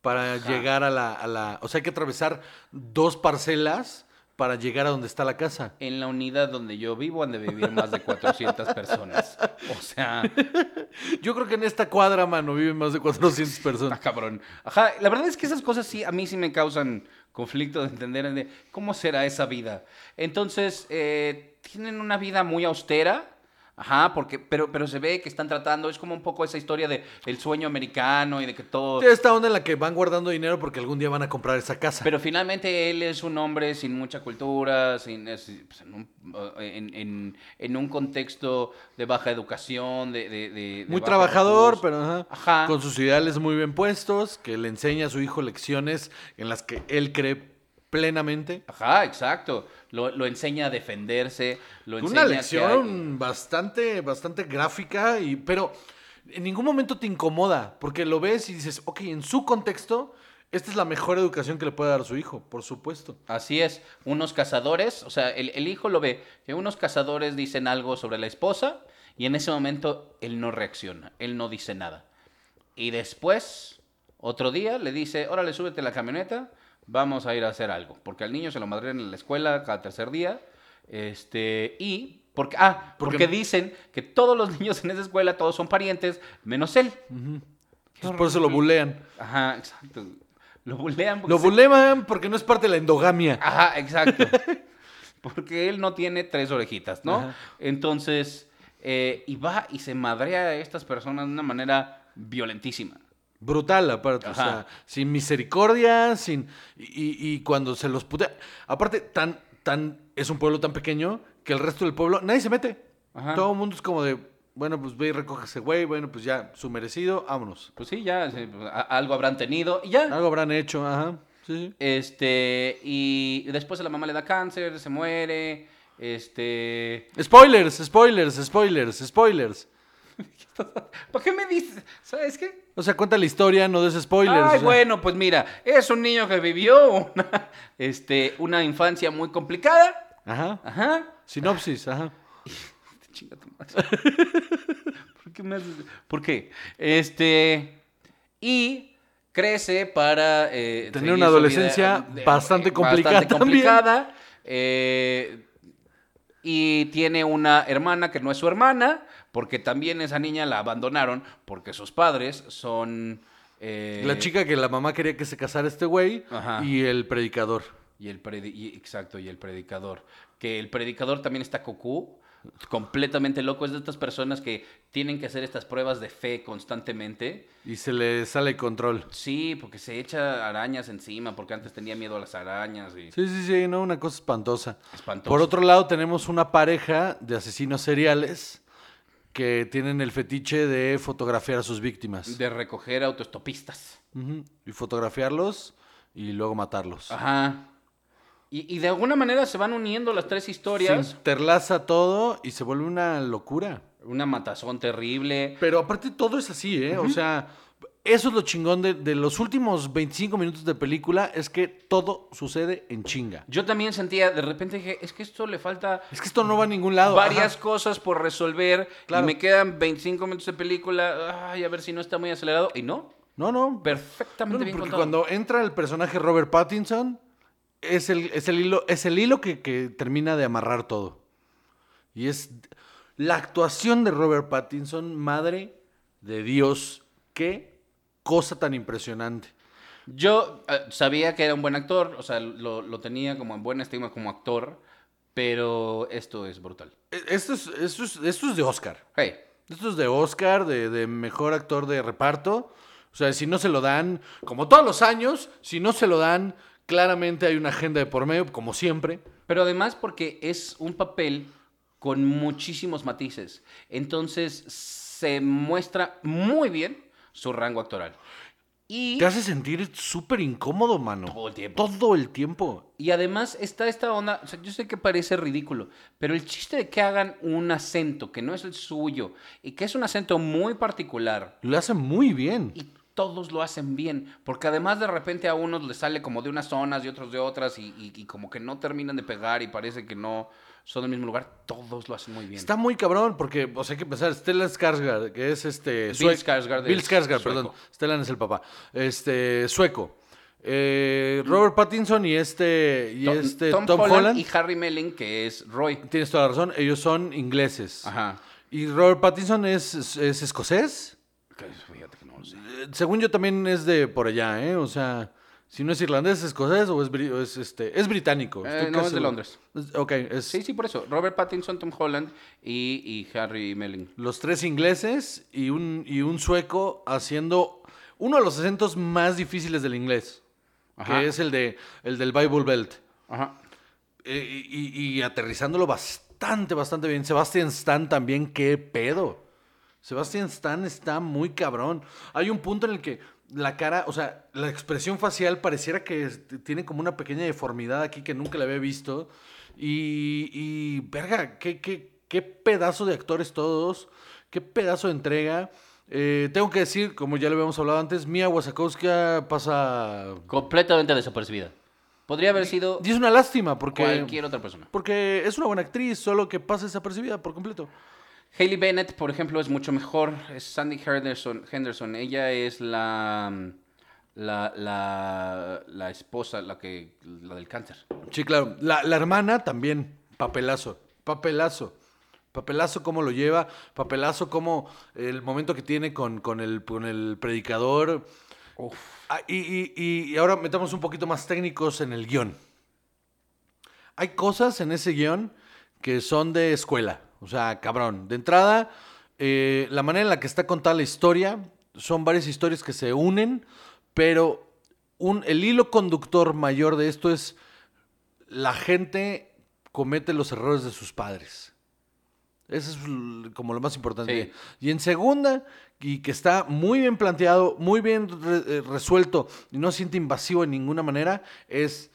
Speaker 1: para llegar a la, a la... O sea, hay que atravesar dos parcelas para llegar a donde está la casa.
Speaker 2: En la unidad donde yo vivo han de vivir más de 400 personas. O sea, *laughs*
Speaker 1: Yo creo que en esta cuadra, mano, viven más de 400
Speaker 2: está
Speaker 1: personas.
Speaker 2: cabrón. Ajá, la verdad es que esas cosas sí, a mí sí me causan conflicto de entender de cómo será esa vida. Entonces, eh, tienen una vida muy austera. Ajá, porque, pero, pero se ve que están tratando, es como un poco esa historia de el sueño americano y de que todo...
Speaker 1: Esta onda en la que van guardando dinero porque algún día van a comprar esa casa.
Speaker 2: Pero finalmente él es un hombre sin mucha cultura, sin, es- pues, en, un, en- en- en un contexto de baja educación, de... de-
Speaker 1: muy trabajador,
Speaker 2: recursos.
Speaker 1: pero ajá,
Speaker 2: Ajá.
Speaker 1: con sus ideales muy bien puestos, que le enseña a su hijo lecciones en las que él cree plenamente.
Speaker 2: Ajá, exacto. Lo, lo enseña a defenderse, lo enseña
Speaker 1: Una lección bastante, bastante gráfica, y, pero en ningún momento te incomoda, porque lo ves y dices, ok, en su contexto, esta es la mejor educación que le puede dar a su hijo, por supuesto.
Speaker 2: Así es, unos cazadores, o sea, el, el hijo lo ve, que unos cazadores dicen algo sobre la esposa y en ese momento él no reacciona, él no dice nada. Y después, otro día, le dice, órale, súbete a la camioneta, vamos a ir a hacer algo. Porque al niño se lo madrean en la escuela cada tercer día. Este, y, porque, ah,
Speaker 1: Porque-
Speaker 2: porque dicen que todos los *laughs* niños en esa escuela, todos son parientes, menos él.
Speaker 1: Entonces, por eso lo bulean.
Speaker 2: Ajá, exacto. Lo bulean porque
Speaker 1: Lo
Speaker 2: se-
Speaker 1: bulean porque no es parte de la endogamia.
Speaker 2: Ajá, exacto. *laughs* Porque él no tiene tres orejitas, ¿no?
Speaker 1: Ajá.
Speaker 2: Entonces, eh, y va y se madrea a estas personas de una manera violentísima.
Speaker 1: Brutal, aparte. O sea, sin misericordia, sin. Y, y cuando se los putea. Aparte, tan, tan. Es un pueblo tan pequeño que el resto del pueblo. Nadie se mete.
Speaker 2: Ajá.
Speaker 1: Todo el mundo es como de. Bueno, pues ve y recoge ese güey. Bueno, pues ya, su merecido, vámonos.
Speaker 2: Pues sí, ya sí, pues, a- algo habrán tenido y ya.
Speaker 1: Algo habrán hecho, ajá. Sí, sí.
Speaker 2: Este, y después a la mamá le da cáncer, se muere. Este.
Speaker 1: Spoilers, spoilers, spoilers, spoilers. *laughs*
Speaker 2: ¿Por qué me dices? ¿Sabes qué?
Speaker 1: O sea, cuenta la historia, no des spoilers. o
Speaker 2: Ay,
Speaker 1: sea.
Speaker 2: bueno, pues mira, es un niño que vivió una, este, una infancia muy complicada.
Speaker 1: Ajá.
Speaker 2: Ajá.
Speaker 1: Sinopsis, ajá.
Speaker 2: Chinga tu madre. *laughs* ¿Por qué me haces? ¿Por qué? Este. Y crece para. eh,
Speaker 1: Tener una adolescencia
Speaker 2: vida,
Speaker 1: bastante complicada
Speaker 2: bastante complicada, eh, y tiene una hermana que no es su hermana, porque también esa niña la abandonaron, porque sus padres son. eh,
Speaker 1: La chica que la mamá quería que se casara este güey
Speaker 2: Ajá.
Speaker 1: y el predicador.
Speaker 2: Y el predi- y- exacto, y el predicador. Que el predicador también está cocú, completamente loco. Es de estas personas que tienen que hacer estas pruebas de fe constantemente.
Speaker 1: Y se le sale control.
Speaker 2: Sí, porque se echa arañas encima, porque antes tenía miedo a las arañas. Y...
Speaker 1: Sí, sí, sí, no, una cosa espantosa. Por otro lado, tenemos una pareja de asesinos seriales que tienen el fetiche de fotografiar a sus víctimas.
Speaker 2: De recoger autoestopistas.
Speaker 1: Y fotografiarlos y luego matarlos.
Speaker 2: Ajá. Y, y de alguna manera se van uniendo las tres
Speaker 1: Se
Speaker 2: historias.
Speaker 1: interlaza todo y se vuelve una locura.
Speaker 2: Una matazón terrible.
Speaker 1: Pero aparte todo es así, ¿eh? O sea, eso es lo chingón de, de los últimos 25 minutos de película, es que todo sucede en chinga.
Speaker 2: Yo también sentía, de repente dije, es que esto le falta
Speaker 1: Es que esto no va a ningún lado.
Speaker 2: varias
Speaker 1: Ajá.
Speaker 2: cosas por resolver.
Speaker 1: Claro.
Speaker 2: Y me quedan 25 minutos de película. Ay, a ver si no está muy acelerado. Y no,
Speaker 1: No, no.
Speaker 2: perfectamente
Speaker 1: No,
Speaker 2: bien
Speaker 1: porque
Speaker 2: contado.
Speaker 1: cuando entra el personaje Robert Pattinson, es el, es el hilo, es el hilo que, que termina de amarrar todo. Y es la actuación de Robert Pattinson, madre de Dios, qué cosa tan impresionante.
Speaker 2: Yo eh, sabía que era un buen actor, o sea, lo, lo tenía como en buen estima como actor, pero esto es brutal.
Speaker 1: E- Esto es, esto es, esto es de Oscar.
Speaker 2: Hey,
Speaker 1: Esto es de Oscar, de, de mejor actor de reparto. O sea, si no se lo dan, como todos los años, si no se lo dan, claramente hay una agenda de por medio, como siempre.
Speaker 2: Pero además porque es un papel con muchísimos matices. Entonces se muestra muy bien su rango actoral. Y,
Speaker 1: Te hace sentir súper incómodo, mano.
Speaker 2: Todo el tiempo.
Speaker 1: Todo el tiempo.
Speaker 2: y además está esta onda, o sea, yo sé que parece ridículo, pero el chiste de que hagan un acento que no es el suyo y que es un acento muy particular
Speaker 1: Lo hace muy bien.
Speaker 2: y todos lo hacen bien, porque además de repente a unos les sale como de unas zonas y otros de otras y, y- y como que no terminan de pegar y parece que no son del mismo lugar, todos lo hacen muy bien.
Speaker 1: Está muy cabrón porque, o sea, hay que pensar, Stellan Skarsgård, que es este...
Speaker 2: Bill Skarsgård
Speaker 1: Bill Skarsgård, perdón. Stellan es el papá. Este, sueco. Eh, Robert Pattinson y este, y
Speaker 2: Tom,
Speaker 1: este
Speaker 2: Tom
Speaker 1: Tom,
Speaker 2: Holland,
Speaker 1: Holland.
Speaker 2: y Harry Melling, que es Roy.
Speaker 1: Tienes toda la razón, ellos son ingleses.
Speaker 2: Ajá.
Speaker 1: Y Robert Pattinson es, es, es escocés.
Speaker 2: Fíjate que no lo sé.
Speaker 1: Eh, Según yo también es de por allá, ¿eh? O sea, si no es irlandés, es escocés o es, bri- o es, este, es británico.
Speaker 2: Eh,
Speaker 1: Estoy
Speaker 2: no,
Speaker 1: casi
Speaker 2: es de
Speaker 1: seguro.
Speaker 2: Londres.
Speaker 1: Es- Ok, es
Speaker 2: Sí, sí, por eso. Robert Pattinson, Tom Holland y, y Harry Melling.
Speaker 1: los tres ingleses y un, y un sueco haciendo uno de los acentos más difíciles del inglés,
Speaker 2: Ajá.
Speaker 1: que es el, de, el del Bible Belt.
Speaker 2: Ajá.
Speaker 1: Eh, y, y- y aterrizándolo bastante, bastante bien. Sebastian Stan también, qué pedo. Sebastian Stan está muy cabrón. Hay un punto en el que la cara, o sea, la expresión facial pareciera que tiene como una pequeña deformidad aquí que nunca la había visto. Y, y verga, qué, qué, qué pedazo de actores todos, qué pedazo de entrega. Eh, tengo que decir, como ya lo habíamos hablado antes, Mia Wasikowska pasa...
Speaker 2: Completamente desapercibida. Podría haber sido
Speaker 1: Y es una lástima porque...
Speaker 2: cualquier otra persona.
Speaker 1: Porque es una buena actriz, solo que pasa desapercibida por completo.
Speaker 2: Hayley Bennett, por ejemplo, es mucho mejor. Es Sandy Henderson. Henderson. Ella es la, la, la, la esposa, la, que, la del cáncer.
Speaker 1: Sí, claro. La, la hermana también, papelazo, papelazo. Papelazo cómo lo lleva, papelazo cómo el momento que tiene con, con, el, con el predicador. Ah, y, y- y- y ahora metamos un poquito más técnicos en el guion. Hay cosas en ese guion que son de escuela. O sea, cabrón. De entrada, eh, la manera en la que está contada la historia, son varias historias que se unen, pero un, el hilo conductor mayor de esto es la gente comete los errores de sus padres. Eso es como lo más importante.
Speaker 2: Sí.
Speaker 1: Y en segunda, y que está muy bien planteado, muy bien re- eh, resuelto y no siente invasivo en ninguna manera, es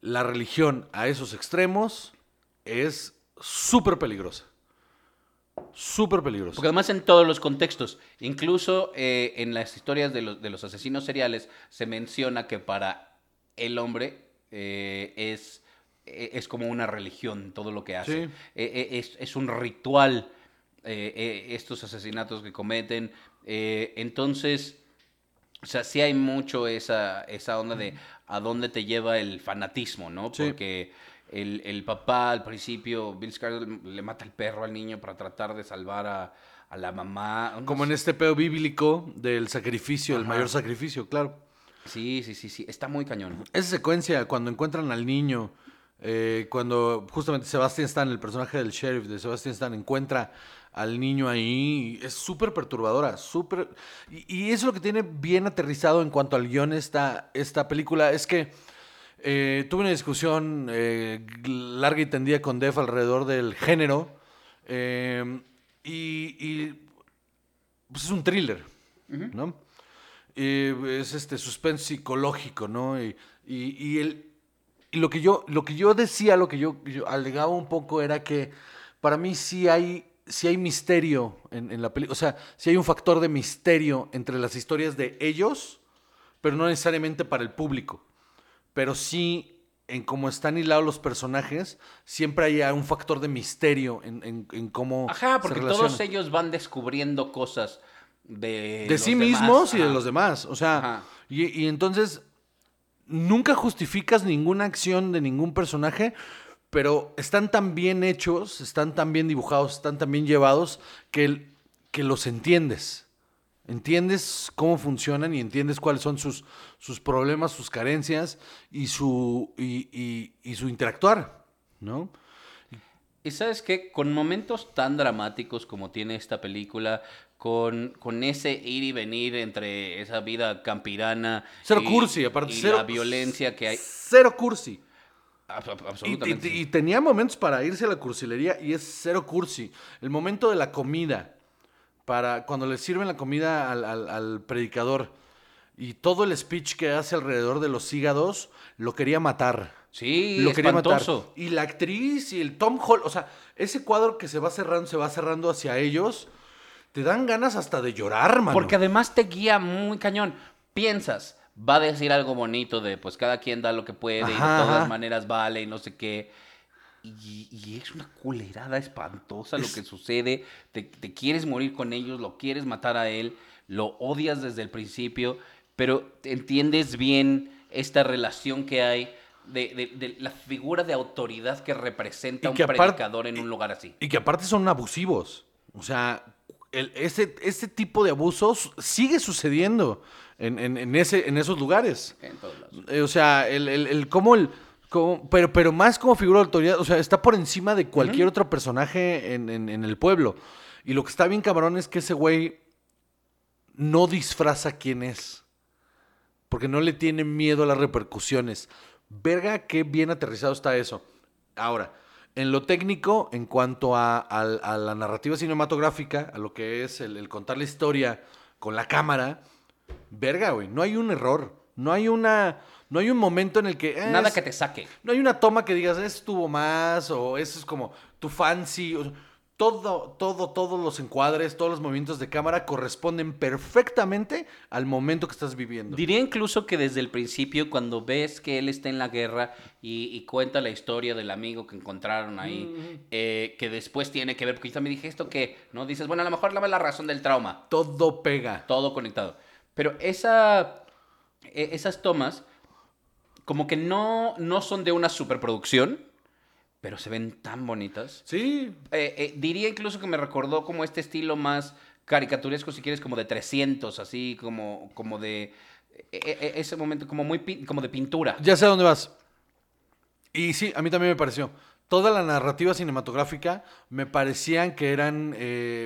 Speaker 1: la religión a esos extremos es súper peligrosa. Súper peligrosa.
Speaker 2: Porque además en todos los contextos, incluso eh, en las historias de los, de los asesinos seriales, se menciona que para el hombre eh, es, eh, es como una religión todo lo que hace.
Speaker 1: Sí.
Speaker 2: Eh, es, es un ritual estos asesinatos que cometen. Entonces, o sea, sí hay mucho esa, esa onda de a dónde te lleva el fanatismo, ¿no?
Speaker 1: Sí.
Speaker 2: Porque el, el papá al principio, Bill Skarsgård, le mata el perro al niño para tratar de salvar a, a la mamá.
Speaker 1: Como en este pedo bíblico del sacrificio, el mayor sacrificio, claro.
Speaker 2: Sí, sí, sí, sí, está muy cañón.
Speaker 1: Esa secuencia, cuando encuentran al niño, eh, cuando justamente Sebastian Stan, el personaje del sheriff de Sebastian Stan, encuentra al niño ahí, es súper perturbadora, súper... Y, y eso es lo que tiene bien aterrizado en cuanto al guion esta, esta película, es que eh, tuve una discusión eh, larga y tendida con Def alrededor del género, eh, y, y, pues es un thriller, ¿no? Es este suspense psicológico, ¿no? Y, y- y el, y lo que yo, lo que yo decía, lo que yo, yo alegaba un poco era que para mí sí hay, sí hay misterio en, en la película. O sea, sí hay un factor de misterio entre las historias de ellos, pero no necesariamente para el público. Pero sí, en cómo están hilados los personajes, siempre hay un factor de misterio en, en- en cómo.
Speaker 2: Ajá, porque todos ellos van descubriendo cosas de...
Speaker 1: de sí
Speaker 2: demás.
Speaker 1: mismos y de los demás. O sea, y, y entonces nunca justificas ninguna acción de ningún personaje, pero están tan bien hechos, están tan bien dibujados, están tan bien llevados que, el- que los entiendes. Entiendes cómo funcionan y entiendes cuáles son sus, sus problemas, sus carencias y su, y, y- y su interactuar, ¿no?
Speaker 2: Y sabes qué, con momentos tan dramáticos como tiene esta película, con, con ese ir y venir entre esa vida campirana
Speaker 1: Cero
Speaker 2: y,
Speaker 1: cursi, aparte.
Speaker 2: y
Speaker 1: cero,
Speaker 2: la violencia que hay.
Speaker 1: Cero cursi.
Speaker 2: Ab- ab-
Speaker 1: Y,
Speaker 2: Absolutamente.
Speaker 1: y- y tenía momentos para irse a la cursilería y es cero cursi. El momento de la comida, para cuando le sirven la comida al, al- al predicador y todo el speech que hace alrededor de los hígados, lo quería matar.
Speaker 2: sí,
Speaker 1: lo quería
Speaker 2: espantoso.
Speaker 1: matar. Y la actriz y el Tom Hall, o sea, ese cuadro que se va cerrando, se va cerrando hacia ellos, te dan ganas hasta de llorar, mano.
Speaker 2: Porque además te guía muy cañón. Piensas, va a decir algo bonito de pues cada quien da lo que puede y de todas
Speaker 1: ajá.
Speaker 2: maneras vale y no sé qué. Y, y es una culerada espantosa lo que sucede. Te, te quieres morir con ellos, lo quieres matar a él, lo odias desde el principio, pero entiendes bien esta relación que hay de, de- de la figura de autoridad que representa
Speaker 1: Y
Speaker 2: un predicador en un lugar así.
Speaker 1: Y que aparte son abusivos. O sea, el- ese, ese tipo de abusos sigue sucediendo en, en- en ese, en esos lugares.
Speaker 2: En todos lados.
Speaker 1: Eh, o sea, el, el, el cómo el. cómo- pero, pero más como figura de autoridad. O sea, está por encima de cualquier otro personaje en, en- en el pueblo. Y lo que está bien cabrón es que ese güey no disfraza quién es. Porque no le tiene miedo a las repercusiones. Verga, qué bien aterrizado está eso. Ahora, en lo técnico, en cuanto a, la narrativa cinematográfica, a lo que es el, el contar la historia con la cámara, verga, güey, no hay un error. No hay una. No hay un momento en el que. eh,
Speaker 2: Nada
Speaker 1: es-
Speaker 2: que te saque.
Speaker 1: no hay una toma que digas, estuvo más, o eso es como tu fancy. o todo, todo, todos los encuadres, todos los movimientos de cámara corresponden perfectamente al momento que estás viviendo.
Speaker 2: Diría incluso que desde el principio, cuando ves que él está en la guerra y, y cuenta la historia del amigo que encontraron ahí, eh, que después tiene que ver, porque yo también dije esto que, ¿no? Dices, bueno, a lo mejor la la razón del trauma,
Speaker 1: Todo pega.
Speaker 2: todo conectado. Pero esa, e- esas tomas, como que no, no son de una superproducción, pero se ven tan bonitas.
Speaker 1: Sí,
Speaker 2: Eh, eh, diría incluso que me recordó como este estilo más caricaturesco, si quieres, como de 300, así como, como de eh, ese momento, como muy como de pintura.
Speaker 1: ya sé a dónde vas. Y sí, a mí también me pareció. Toda la narrativa cinematográfica me parecían que eran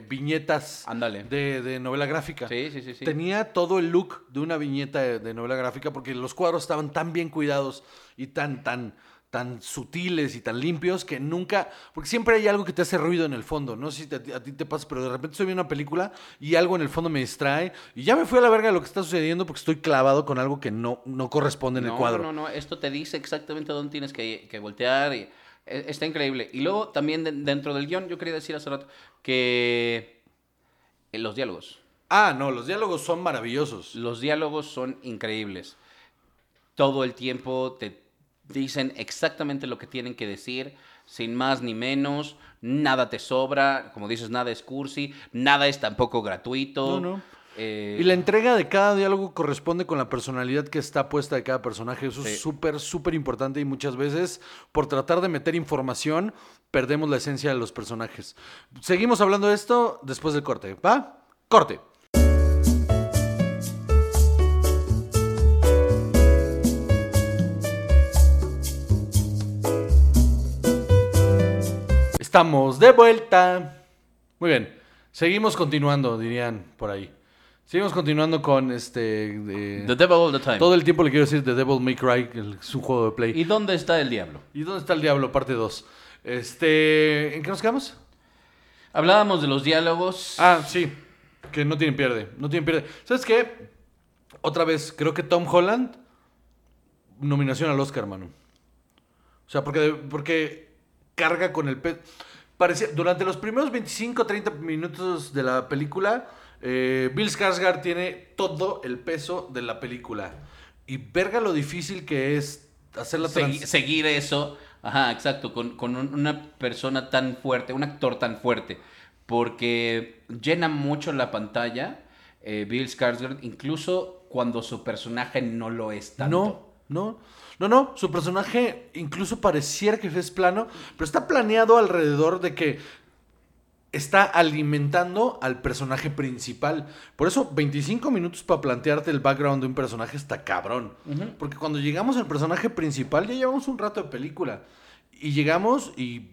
Speaker 1: viñetas de, de novela gráfica.
Speaker 2: Sí, sí, sí, sí.
Speaker 1: Tenía todo el look de una viñeta de, de novela gráfica porque los cuadros estaban tan bien cuidados y tan, tan, tan sutiles y tan limpios que nunca. Porque siempre hay algo que te hace ruido en el fondo. No sé si te- a ti, te pasa, pero de repente estoy viendo una película y algo en el fondo me distrae y ya me fui a la verga de lo que está sucediendo porque estoy clavado con algo que no, no corresponde en
Speaker 2: no,
Speaker 1: el cuadro.
Speaker 2: No, no, no, esto te dice exactamente dónde tienes que, que voltear. Y, eh, está increíble. Y luego también de- dentro del guion, yo quería decir hace rato que eh, los diálogos.
Speaker 1: Ah, no, los diálogos son maravillosos.
Speaker 2: Los diálogos son increíbles. Todo el tiempo te dicen exactamente lo que tienen que decir, sin más ni menos. Nada te sobra, como dices, nada es cursi, nada es tampoco gratuito.
Speaker 1: No, no.
Speaker 2: Eh,
Speaker 1: Y la entrega de cada diálogo corresponde con la personalidad que está puesta de cada personaje. Eso
Speaker 2: Sí.
Speaker 1: es súper, súper importante y muchas veces por tratar de meter información perdemos la esencia de los personajes. Seguimos hablando de esto después del corte. ¿Va? Corte. Estamos de vuelta. Muy bien. Seguimos continuando, dirían por ahí. Seguimos continuando con este.
Speaker 2: The Devil All the Time.
Speaker 1: todo el tiempo le quiero decir The Devil May Cry, es un juego de play.
Speaker 2: ¿Y dónde está el diablo?
Speaker 1: ¿Y dónde está el diablo? Parte 2. Este. ¿En qué nos quedamos?
Speaker 2: Hablábamos de los diálogos.
Speaker 1: Ah, sí. Que no tienen pierde. No tienen pierde. ¿Sabes qué? Otra vez, creo que Tom Holland. Nominación al Oscar, mano. O sea, porque, porque carga con el peso. Parecía, durante los primeros 25 30 minutos de la película, eh, Bill Skarsgård tiene todo el peso de la película. Y verga lo difícil que es hacer la trans-
Speaker 2: seguir eso, ajá, exacto, con, con un- una persona tan fuerte, un actor tan fuerte, porque llena mucho la pantalla eh, Bill Skarsgård, incluso cuando su personaje no lo es tanto.
Speaker 1: No, no, no, no. Su personaje incluso pareciera que es plano, pero está planeado alrededor de que está alimentando al personaje principal. Por eso 25 minutos para plantearte el background de un personaje está cabrón. Porque cuando llegamos al personaje principal ya llevamos un rato de película. Y llegamos y...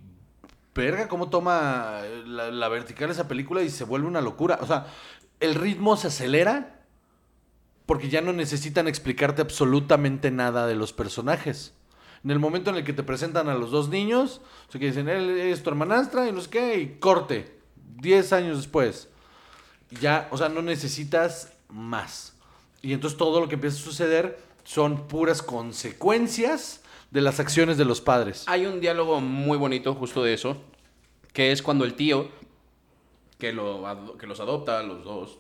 Speaker 1: Verga, cómo toma la, la vertical esa película y se vuelve una locura. O sea, el ritmo se acelera porque ya no necesitan explicarte absolutamente nada de los personajes. En el momento en el que te presentan a los dos niños, o que dicen, él es tu hermanastra y no sé qué, y corte. Diez años después. Ya, o sea, no necesitas más. Y entonces todo lo que empieza a suceder son puras consecuencias de las acciones de los padres.
Speaker 2: Hay un diálogo muy bonito justo de eso, que es cuando el tío, que, lo, que los adopta los dos,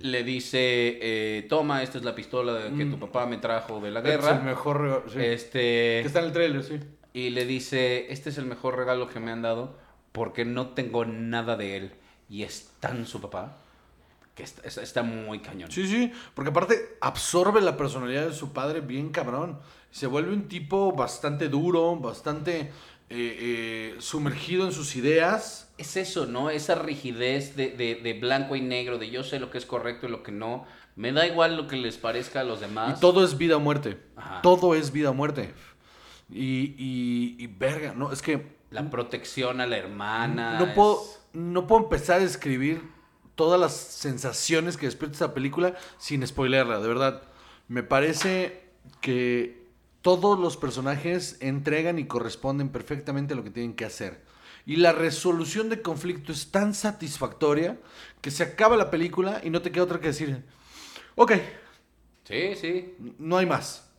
Speaker 2: le dice, eh, toma, esta es la pistola que tu papá me trajo de la
Speaker 1: Mm. Es el
Speaker 2: guerra.
Speaker 1: mejor regalo. sí.
Speaker 2: Este,
Speaker 1: Que está en el trailer, sí.
Speaker 2: y le dice, este es el mejor regalo que me han dado porque no tengo nada de él y es tan su papá que está, está- está muy cañón.
Speaker 1: Sí, sí, porque aparte absorbe la personalidad de su padre bien cabrón. Se vuelve un tipo bastante duro, bastante eh, eh, sumergido en sus ideas.
Speaker 2: Es eso, ¿no? Esa rigidez de, de- de blanco y negro, de yo sé lo que es correcto y lo que no. Me da igual lo que les parezca a los demás.
Speaker 1: Y todo es vida o muerte.
Speaker 2: Ajá.
Speaker 1: Todo es vida o muerte. Y, y, y verga, no, es que
Speaker 2: La protección a la hermana.
Speaker 1: no puedo, no puedo empezar a escribir todas las sensaciones que despierta esta película sin spoilerla, de verdad. Me parece que todos los personajes entregan y corresponden perfectamente a lo que tienen que hacer. Y la resolución de conflicto es tan satisfactoria que se acaba la película y no te queda otra que decir, ok,
Speaker 2: Sí, sí.
Speaker 1: no hay más.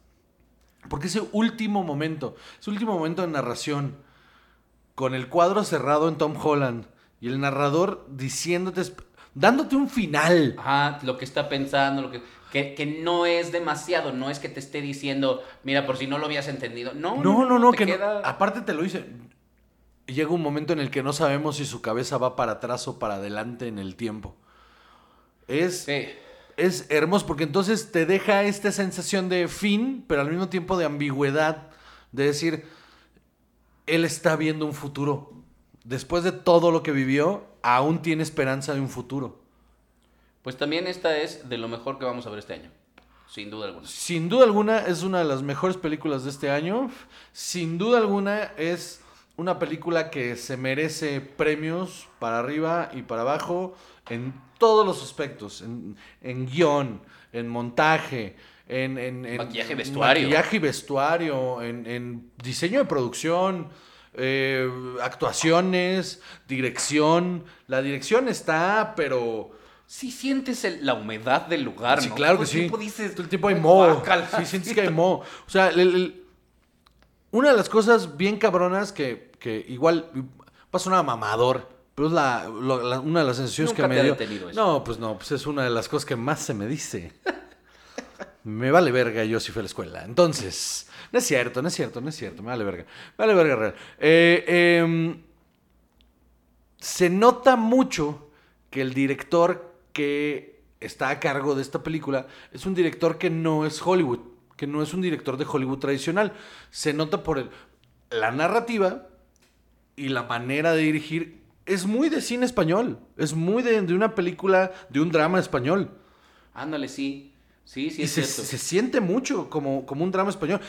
Speaker 1: Porque ese último momento, ese último momento de narración, con el cuadro cerrado en Tom Holland y el narrador diciéndote, dándote un final.
Speaker 2: Ajá, lo que está pensando, lo que, que, que no es demasiado, no es que te esté diciendo, mira, por si no lo habías entendido. No,
Speaker 1: No, no, no,
Speaker 2: te
Speaker 1: que no- aparte te lo dice. Llega un momento en el que no sabemos si su cabeza va para atrás o para adelante en el tiempo. Es,
Speaker 2: Sí.
Speaker 1: es hermoso porque entonces te deja esta sensación de fin, pero al mismo tiempo de ambigüedad, de decir, él está viendo un futuro. Después de todo lo que vivió, aún tiene esperanza de un futuro.
Speaker 2: Pues también esta es de lo mejor que vamos a ver este año. Sin duda alguna.
Speaker 1: Sin duda alguna es una de las mejores películas de este año. Sin duda alguna es una película que se merece premios para arriba y para abajo en todos los aspectos. En, en guion, en montaje, en, en- en
Speaker 2: Maquillaje y vestuario.
Speaker 1: maquillaje y vestuario, en, en diseño de producción, eh, actuaciones, dirección. La dirección está, pero...
Speaker 2: Sí sientes el- la humedad del lugar,
Speaker 1: Sí,
Speaker 2: ¿no?
Speaker 1: claro
Speaker 2: Todo
Speaker 1: que
Speaker 2: el
Speaker 1: sí.
Speaker 2: tiempo dices,
Speaker 1: Todo el tiempo hay
Speaker 2: "Ay,
Speaker 1: moho.
Speaker 2: guácala".
Speaker 1: Sí, sientes que hay moho. O sea, el- el- una de las cosas bien cabronas que, que igual va a sonar mamador, pero es la, lo- la- una de las sensaciones
Speaker 2: Nunca
Speaker 1: que me
Speaker 2: te
Speaker 1: dio.
Speaker 2: eso.
Speaker 1: No, pues no, pues es una de las cosas que más se me dice. *laughs* me vale verga, yo sí fui a la escuela. Entonces, no es cierto, no es cierto, no es cierto, me vale verga. Me vale verga real. Eh, em, se nota mucho que el director que está a cargo de esta película es un director que no es Hollywood, que no es un director de Hollywood tradicional. Se nota por el- la narrativa y la manera de dirigir. Es muy de cine español, es muy de, de una película, de un drama español.
Speaker 2: Ándale, sí. Sí, sí,
Speaker 1: y
Speaker 2: es
Speaker 1: se,
Speaker 2: cierto.
Speaker 1: se siente mucho como, como un drama español.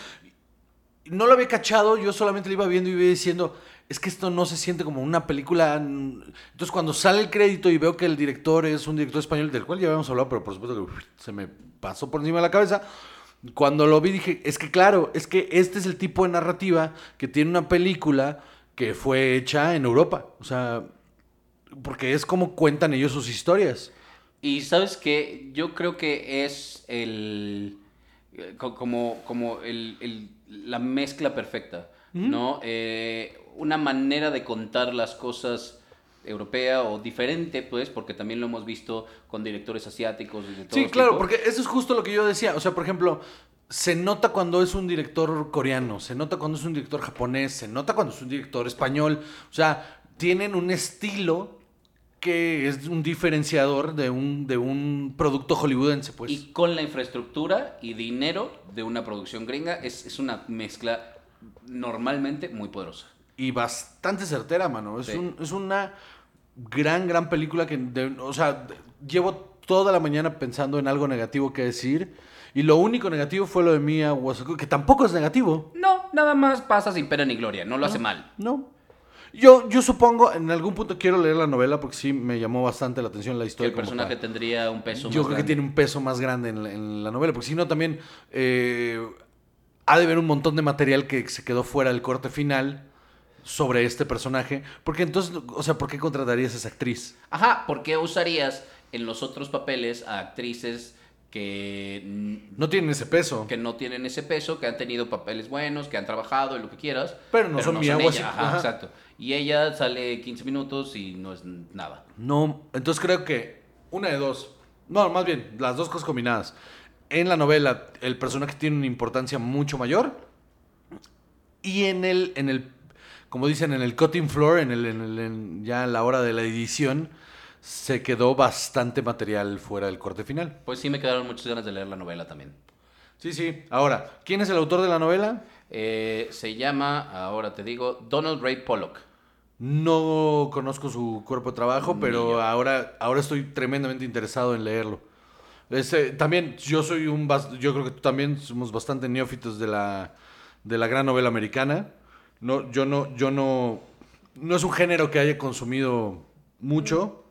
Speaker 1: No lo había cachado, yo solamente lo iba viendo y iba diciendo, es que esto no se siente como una película. mm". Entonces cuando sale el crédito y veo que el director es un director español, del cual ya habíamos hablado, pero por supuesto que uf, se me pasó por encima de la cabeza. Cuando lo vi dije, es que claro, es que este es el tipo de narrativa que tiene una película que fue hecha en Europa. O sea, porque es como cuentan ellos sus historias.
Speaker 2: Y sabes que yo creo que es el eh, co- como, como el, el- la mezcla perfecta, ¿no? Eh, una manera de contar las cosas europea o diferente, pues, porque también lo hemos visto con directores asiáticos de todo
Speaker 1: Sí, claro, porque eso es justo lo que yo decía. O sea, por ejemplo, se nota cuando es un director coreano, se nota cuando es un director japonés, se nota cuando es un director español. O sea, tienen un estilo que es un diferenciador de un, de un producto hollywoodense, pues.
Speaker 2: Y con la infraestructura y dinero de una producción gringa es, es una mezcla normalmente muy poderosa.
Speaker 1: Y bastante certera, mano. Es,
Speaker 2: Sí.
Speaker 1: un- es una gran, gran película que, de- o sea, de- llevo toda la mañana pensando en algo negativo que decir. Y lo único negativo fue lo de Mia Wasikowska, que tampoco es negativo.
Speaker 2: No, nada más pasa sin pena ni gloria, no lo hace mal.
Speaker 1: No. Yo, yo supongo, en algún punto quiero leer la novela porque sí me llamó bastante la atención la
Speaker 2: Que
Speaker 1: historia.
Speaker 2: el
Speaker 1: como
Speaker 2: personaje tendría un peso
Speaker 1: Yo
Speaker 2: más
Speaker 1: creo que tiene un peso más grande en la, en la novela, porque si no también eh, ha de haber un montón de material que se quedó fuera del corte final sobre este personaje. Porque entonces, o sea, ¿por qué contratarías a esa actriz?
Speaker 2: Ajá, ¿por qué usarías en los otros papeles a actrices que,
Speaker 1: No tienen ese peso.
Speaker 2: que no tienen ese peso, que han tenido papeles buenos, que han trabajado y lo que quieras?
Speaker 1: Pero no son
Speaker 2: ella,
Speaker 1: Wasikowska,
Speaker 2: ajá,
Speaker 1: ajá.
Speaker 2: exacto. Y ella sale 15 minutos y no es nada.
Speaker 1: No, entonces creo que una de dos. No, más bien, las dos cosas combinadas. En la novela, el personaje tiene una importancia mucho mayor. Y en el, en el como dicen, en el cutting floor, en el, en el- en- ya a la hora de la edición, se quedó bastante material fuera del corte final.
Speaker 2: Pues sí me quedaron muchas ganas de leer la novela también.
Speaker 1: Sí, sí. Ahora, ¿quién es el autor de la novela?
Speaker 2: Eh, se llama, ahora te digo, Donald Ray Pollock.
Speaker 1: No conozco su cuerpo de trabajo, pero ahora, ahora estoy tremendamente interesado en leerlo. Ese- también yo soy un yo creo que tú también somos bastante neófitos de la de la gran novela americana. No, yo no yo no no es un género que haya consumido mucho,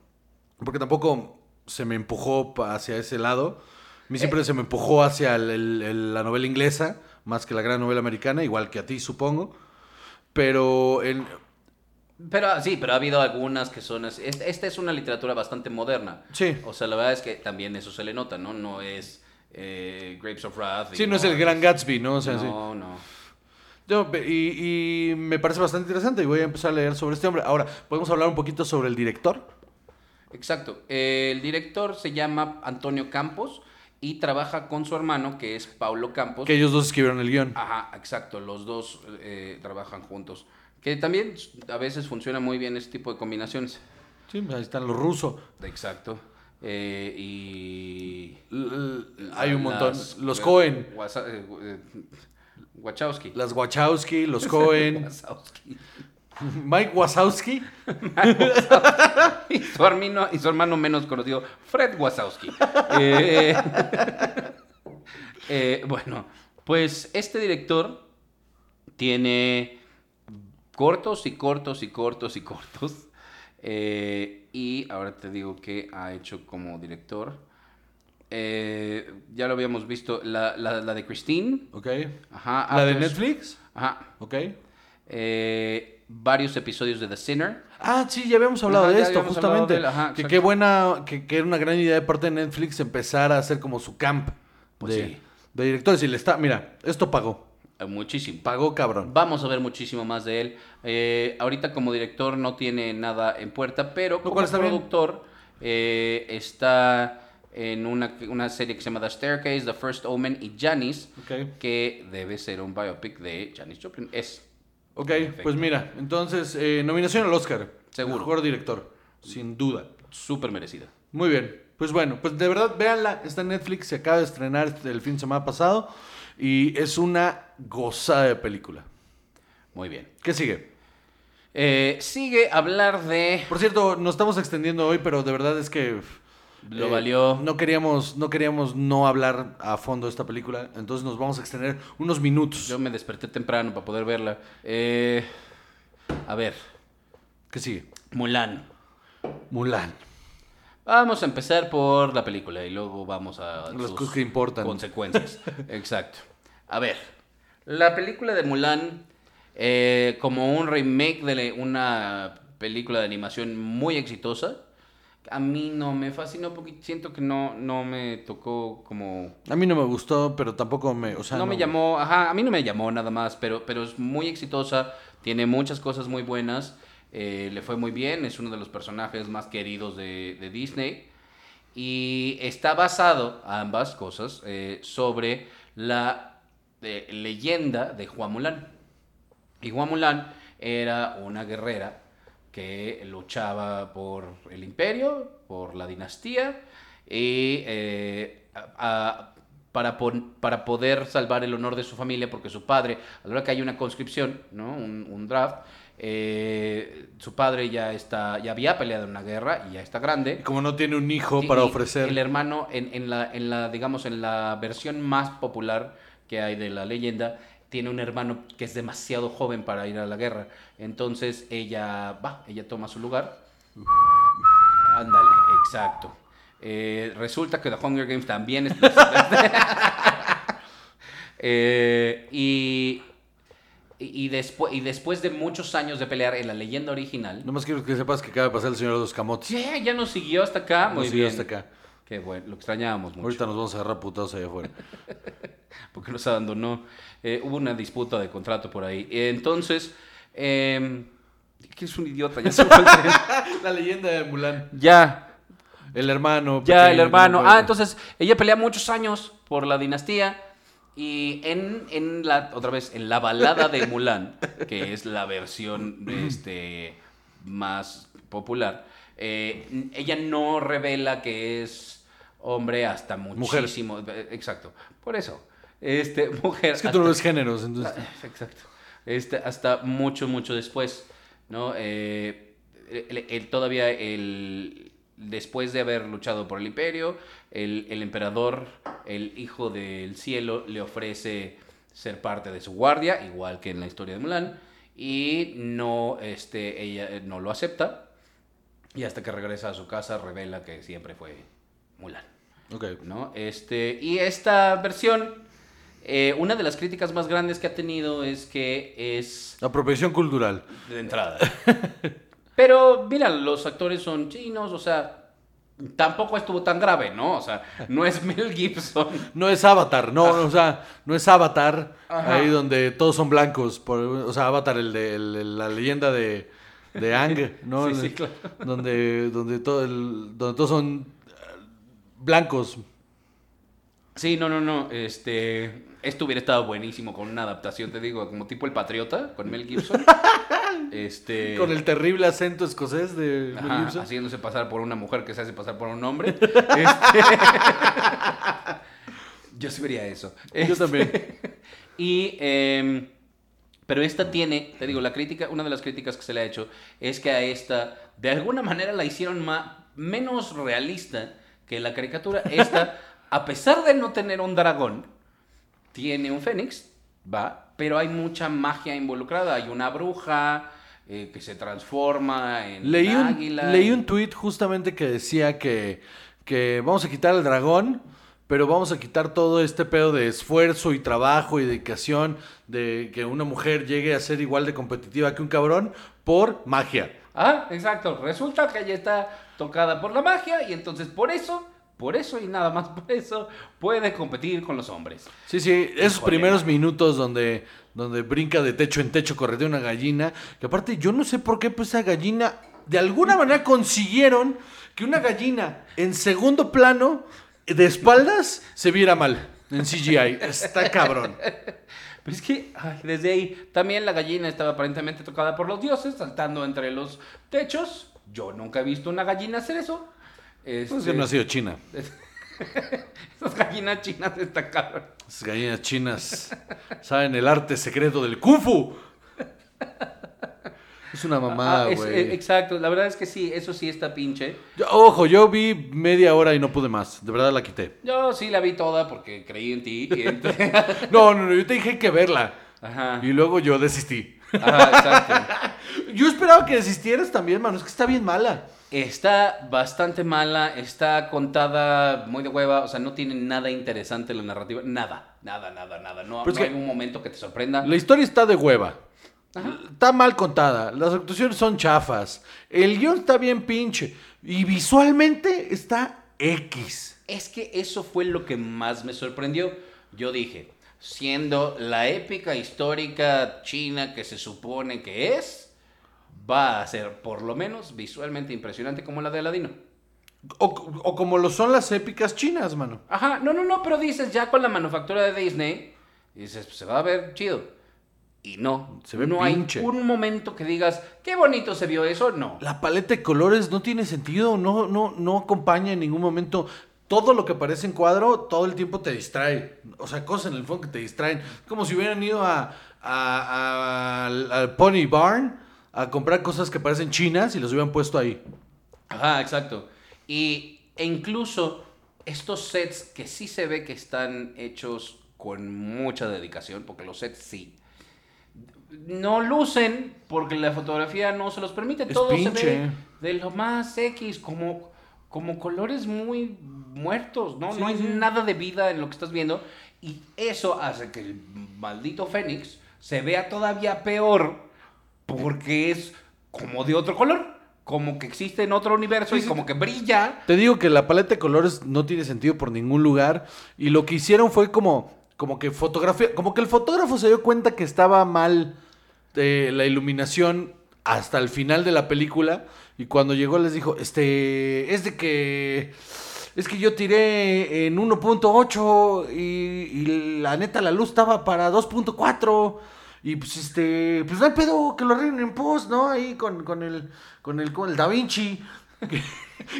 Speaker 1: porque tampoco se me empujó hacia ese lado. A mí siempre se me empujó hacia el- el- el- la novela inglesa más que la gran novela americana, igual que a ti supongo. Pero en,
Speaker 2: Pero ah, sí, pero ha habido algunas que son así. Esta es una literatura bastante moderna.
Speaker 1: Sí.
Speaker 2: O sea, la verdad es que también eso se le nota, ¿no? No es eh, Grapes of Wrath.
Speaker 1: Sí, no es el gran Gatsby, ¿no? O sea, sí.
Speaker 2: no, no.
Speaker 1: Y, y me parece bastante interesante y voy a empezar a leer sobre este hombre. Ahora, ¿podemos hablar un poquito sobre el director?
Speaker 2: Exacto. Eh, el director se llama Antonio Campos y trabaja con su hermano, que es Paulo Campos.
Speaker 1: Que ellos dos escribieron el guion.
Speaker 2: Ajá, exacto. Los dos eh, trabajan juntos. Que también a veces funciona muy bien ese tipo de combinaciones.
Speaker 1: Sí, ahí están los rusos.
Speaker 2: Exacto. Eh, y...
Speaker 1: L- Hay un montón.
Speaker 2: Las-
Speaker 1: Los Cohen,
Speaker 2: Wachowski.
Speaker 1: las Wachowski, los Cohen, *laughs*
Speaker 2: Wazowski.
Speaker 1: Mike Wazowski. *laughs*
Speaker 2: y, su hermano, y su hermano menos conocido, Fred Wazowski. Eh, *laughs* eh, bueno, pues este director tiene cortos y cortos y cortos y cortos. Eh, y ahora te digo que ha hecho como director. Eh, ya lo habíamos visto, la, la- la de Christine.
Speaker 1: Ok.
Speaker 2: Ajá,
Speaker 1: La de Netflix.
Speaker 2: Ajá.
Speaker 1: Ok.
Speaker 2: Eh, varios episodios de The Sinner.
Speaker 1: Ah, sí, ya habíamos hablado
Speaker 2: Ajá,
Speaker 1: de
Speaker 2: ya
Speaker 1: esto,
Speaker 2: habíamos hablado
Speaker 1: justamente.
Speaker 2: de él, ajá,
Speaker 1: que
Speaker 2: exacto.
Speaker 1: qué buena, que, que era una gran idea de parte de Netflix empezar a hacer como su camp
Speaker 2: Pues
Speaker 1: de,
Speaker 2: sí.
Speaker 1: de directores. Y le está, mira, esto pagó.
Speaker 2: Eh, Muchísimo.
Speaker 1: Pagó cabrón.
Speaker 2: Vamos a ver muchísimo más de él. Eh, ahorita como director no tiene nada en puerta, pero como
Speaker 1: cual está bien.
Speaker 2: productor eh, está en una, una serie que se llama The Staircase, The First Omen y Janice,
Speaker 1: Ok.
Speaker 2: que debe ser un biopic de Janis Joplin. Es.
Speaker 1: Ok,
Speaker 2: Perfecto.
Speaker 1: pues mira, entonces, eh, nominación al Oscar.
Speaker 2: Seguro.
Speaker 1: Mejor director, sin duda.
Speaker 2: Súper merecida.
Speaker 1: Muy bien. Pues bueno, pues de verdad, véanla. Está en Netflix, se acaba de estrenar el fin de semana pasado. Y es una gozada de película.
Speaker 2: Muy bien.
Speaker 1: ¿Qué sigue?
Speaker 2: Eh, sigue hablar de...
Speaker 1: Por cierto, nos estamos extendiendo hoy, pero de verdad es que...
Speaker 2: Lo
Speaker 1: eh,
Speaker 2: valió.
Speaker 1: No queríamos, no queríamos no hablar a fondo de esta película. Entonces nos vamos a extender unos minutos.
Speaker 2: Yo me desperté temprano para poder verla. Eh, a ver,
Speaker 1: ¿Qué sigue?
Speaker 2: Mulan.
Speaker 1: Mulan.
Speaker 2: Vamos a empezar por la película y luego vamos a
Speaker 1: Las cosas que importan.
Speaker 2: consecuencias. *laughs* Exacto. A ver, la película de Mulan, eh, como un remake de una película de animación muy exitosa, a mí no me fascinó porque siento que no, no me tocó como...
Speaker 1: A mí no me gustó, pero tampoco me... O sea,
Speaker 2: no, me llamó, ajá, a mí no me llamó nada más, pero, pero es muy exitosa, tiene muchas cosas muy buenas, eh, le fue muy bien, es uno de los personajes más queridos de, de Disney y está basado, ambas cosas, eh, sobre la eh, leyenda de Hua Mulan. Y Hua Mulan era una guerrera que luchaba por el imperio, por la dinastía, y eh, a- a- para, pon- para poder salvar el honor de su familia, porque su padre, a la hora que hay una conscripción, ¿no? un, un draft, eh, su padre ya está, ya había peleado en una guerra y ya está grande.
Speaker 1: Y como no tiene un hijo
Speaker 2: Y-
Speaker 1: para ofrecer.
Speaker 2: El hermano, en, en la, en la, digamos, en la versión más popular que hay de la leyenda, tiene un hermano que es demasiado joven para ir a la guerra. Entonces ella va, ella toma su lugar. Ándale, exacto. Eh, resulta que The Hunger Games también es... *laughs* Eh, y, y, después, y después de muchos años de pelear en la leyenda original,
Speaker 1: Nomás quiero que sepas que acaba de pasar el señor de los camotes.
Speaker 2: ya, ya nos siguió hasta acá.
Speaker 1: Nos
Speaker 2: Muy
Speaker 1: siguió
Speaker 2: bien.
Speaker 1: hasta acá.
Speaker 2: Qué bueno, lo extrañábamos mucho.
Speaker 1: Ahorita nos vamos a agarrar putados allá afuera. *laughs* *laughs*
Speaker 2: porque nos abandonó. Eh, hubo una disputa de contrato por ahí. Entonces, eh, que es un idiota, ya se fue. *laughs*
Speaker 1: La leyenda de Mulan.
Speaker 2: Ya,
Speaker 1: El hermano.
Speaker 2: ya, el hermano.
Speaker 1: no
Speaker 2: Ah, entonces, ella pelea muchos años por la dinastía. Y en, en la, otra vez, en la balada de Mulan, que es la versión este, más popular, eh, ella no revela que es hombre hasta muchísimo. eh, Exacto. Por eso. Este, *laughs* mujer.
Speaker 1: Es que tú no ves géneros, entonces.
Speaker 2: Ah, Exacto. Este, hasta mucho, mucho después, ¿no? Eh, el- el- todavía el, después de haber luchado por el imperio, el, el emperador, el hijo del cielo, le ofrece ser parte de su guardia, igual que en la historia de Mulan, y no, este, ella eh, no lo acepta, y hasta que regresa a su casa revela que siempre fue Mulan.
Speaker 1: Ok.
Speaker 2: ¿no? Este, y esta versión, eh, una de las críticas más grandes que ha tenido es que es
Speaker 1: Apropiación cultural.
Speaker 2: de entrada. *laughs* Pero mira, los actores son chinos, o sea, tampoco estuvo tan grave, ¿no? O sea, no es Mel Gibson. *laughs*
Speaker 1: No es Avatar, no, o sea, no es Avatar,
Speaker 2: Ajá.
Speaker 1: ahí donde todos son blancos, por- o sea, Avatar, el de el- la leyenda de, de Ang, *laughs* ¿no?
Speaker 2: Sí, sí, claro.
Speaker 1: Donde, donde, todo el- donde todos son blancos.
Speaker 2: Sí, no, no, no. Este, esto hubiera estado buenísimo con una adaptación, te digo, como tipo El Patriota, con Mel Gibson. *laughs* Este,
Speaker 1: Con el terrible acento escocés de Mel
Speaker 2: Ajá,
Speaker 1: Gibson.
Speaker 2: haciéndose pasar por una mujer que se hace pasar por un hombre. *laughs* Este, Yo sí vería eso.
Speaker 1: Yo
Speaker 2: Este,
Speaker 1: también. *laughs*
Speaker 2: Y, em, pero esta tiene, te digo, la crítica, una de las críticas que se le ha hecho es que a esta, de alguna manera la hicieron ma- menos realista que la caricatura. Esta, a pesar de no tener un dragón, tiene un fénix, va, pero hay mucha magia involucrada. Hay una bruja eh, que se transforma en
Speaker 1: Leí un,
Speaker 2: águila.
Speaker 1: leí
Speaker 2: y-
Speaker 1: un tweet justamente que decía que, que vamos a quitar el dragón, pero vamos a quitar todo este pedo de esfuerzo y trabajo y dedicación de que una mujer llegue a ser igual de competitiva que un cabrón por magia.
Speaker 2: Ah, exacto. Resulta que ella está tocada por la magia y entonces por eso, por eso y nada más *laughs* por eso, puede competir con los hombres.
Speaker 1: Sí, sí, esos
Speaker 2: Híjole,
Speaker 1: primeros minutos donde, donde brinca de techo en techo, corretea una gallina, que aparte yo no sé por qué pues esa gallina, de alguna manera consiguieron que una gallina en segundo plano, de espaldas, se viera mal en CGI. Está cabrón. *laughs*
Speaker 2: Pero es que ay, desde ahí también la gallina estaba aparentemente tocada por los dioses, saltando entre los techos. Yo nunca he visto una gallina hacer eso.
Speaker 1: Pues
Speaker 2: Este,
Speaker 1: que no ha sido China. *laughs*
Speaker 2: Esas gallinas chinas están cabrón.
Speaker 1: Esas gallinas chinas saben el arte secreto del Kung Fu. Es una mamada,
Speaker 2: Ah,
Speaker 1: güey.
Speaker 2: eh, exacto, la verdad es que sí, eso sí está pinche.
Speaker 1: Yo- Ojo, yo vi media hora y no pude más. De verdad la quité.
Speaker 2: Yo sí la vi toda porque creí en ti. y *laughs*
Speaker 1: No, no, no, yo te dije que verla.
Speaker 2: Ajá.
Speaker 1: Y luego yo desistí.
Speaker 2: Ajá, exacto. *laughs*
Speaker 1: Yo esperaba que desistieras también, mano. Es que está bien mala.
Speaker 2: Está bastante mala, está contada muy de hueva, o sea, no tiene nada interesante la narrativa, nada, nada, nada, nada. No, hay un momento que te sorprenda.
Speaker 1: La historia está de hueva.
Speaker 2: Ajá.
Speaker 1: Está mal contada. Las actuaciones son chafas. El guion está bien pinche. Y visualmente está X.
Speaker 2: Es que eso fue lo que más me sorprendió. Yo dije, siendo la épica histórica china que se supone que es, va a ser por lo menos visualmente impresionante como la de Aladino.
Speaker 1: O, o como lo son las épicas chinas, mano.
Speaker 2: Ajá, no, no, no, pero dices ya con la manufactura de Disney, dices, pues, se va a ver chido. Y no,
Speaker 1: Se ve
Speaker 2: no
Speaker 1: pinche.
Speaker 2: hay un momento que digas, qué bonito se vio eso, no.
Speaker 1: La paleta de colores no tiene sentido. No, no, no acompaña en ningún momento. Todo lo que aparece en cuadro todo el tiempo te distrae. O sea, cosas en el fondo que te distraen. Como si hubieran ido a, a- a- al, al Pony Barn a comprar cosas que parecen chinas y las hubieran puesto ahí.
Speaker 2: Ajá, exacto. Y, e incluso estos sets que sí se ve que están hechos con mucha dedicación, porque los sets sí. No lucen porque la fotografía no se los permite.
Speaker 1: Es
Speaker 2: Todo se ve de lo más X, como, como colores muy muertos, ¿no?
Speaker 1: Sí,
Speaker 2: no hay
Speaker 1: sí.
Speaker 2: nada de vida en lo que estás viendo. Y eso hace que el maldito Fénix se vea todavía peor porque es como de otro color. Como que existe en otro universo
Speaker 1: Sí,
Speaker 2: y como que brilla.
Speaker 1: Te digo que la paleta de colores no tiene sentido por ningún lugar. Y lo que hicieron fue como, como que fotografía. Como que el fotógrafo se dio cuenta que estaba mal eh, la iluminación hasta el final de la película. Y cuando llegó les dijo, este, es de que. Es que yo tiré en 1.8 y, y la neta la luz estaba para 2.4. Y pues este, pues no hay pedo que lo arreglen en post, ¿no? Ahí con, con el, con el, con el Da Vinci. *laughs* Que,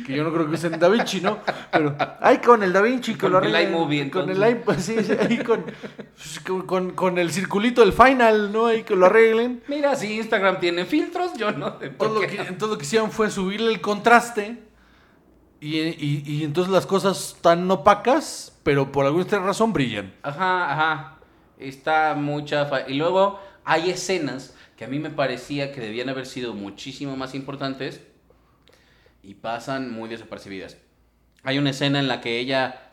Speaker 1: que yo no creo que usen Da Vinci, ¿no? Pero ahí con el Da Vinci que
Speaker 2: Con
Speaker 1: lo
Speaker 2: el
Speaker 1: arreglen.
Speaker 2: iMovie,
Speaker 1: Con el
Speaker 2: entonces.
Speaker 1: iPhone, sí, sí, ahí con, pues, con, con- con el circulito del final, ¿no? Ahí que lo arreglen.
Speaker 2: Mira, si Instagram tiene filtros, yo no sé
Speaker 1: Todo lo que, entonces lo que hicieron fue subirle el contraste. Y, y- y entonces las cosas están opacas, pero por alguna razón brillan.
Speaker 2: Ajá, ajá. Está muy chafa. Y luego hay escenas que a mí me parecía que debían haber sido muchísimo más importantes y pasan muy desapercibidas. Hay una escena en la que ella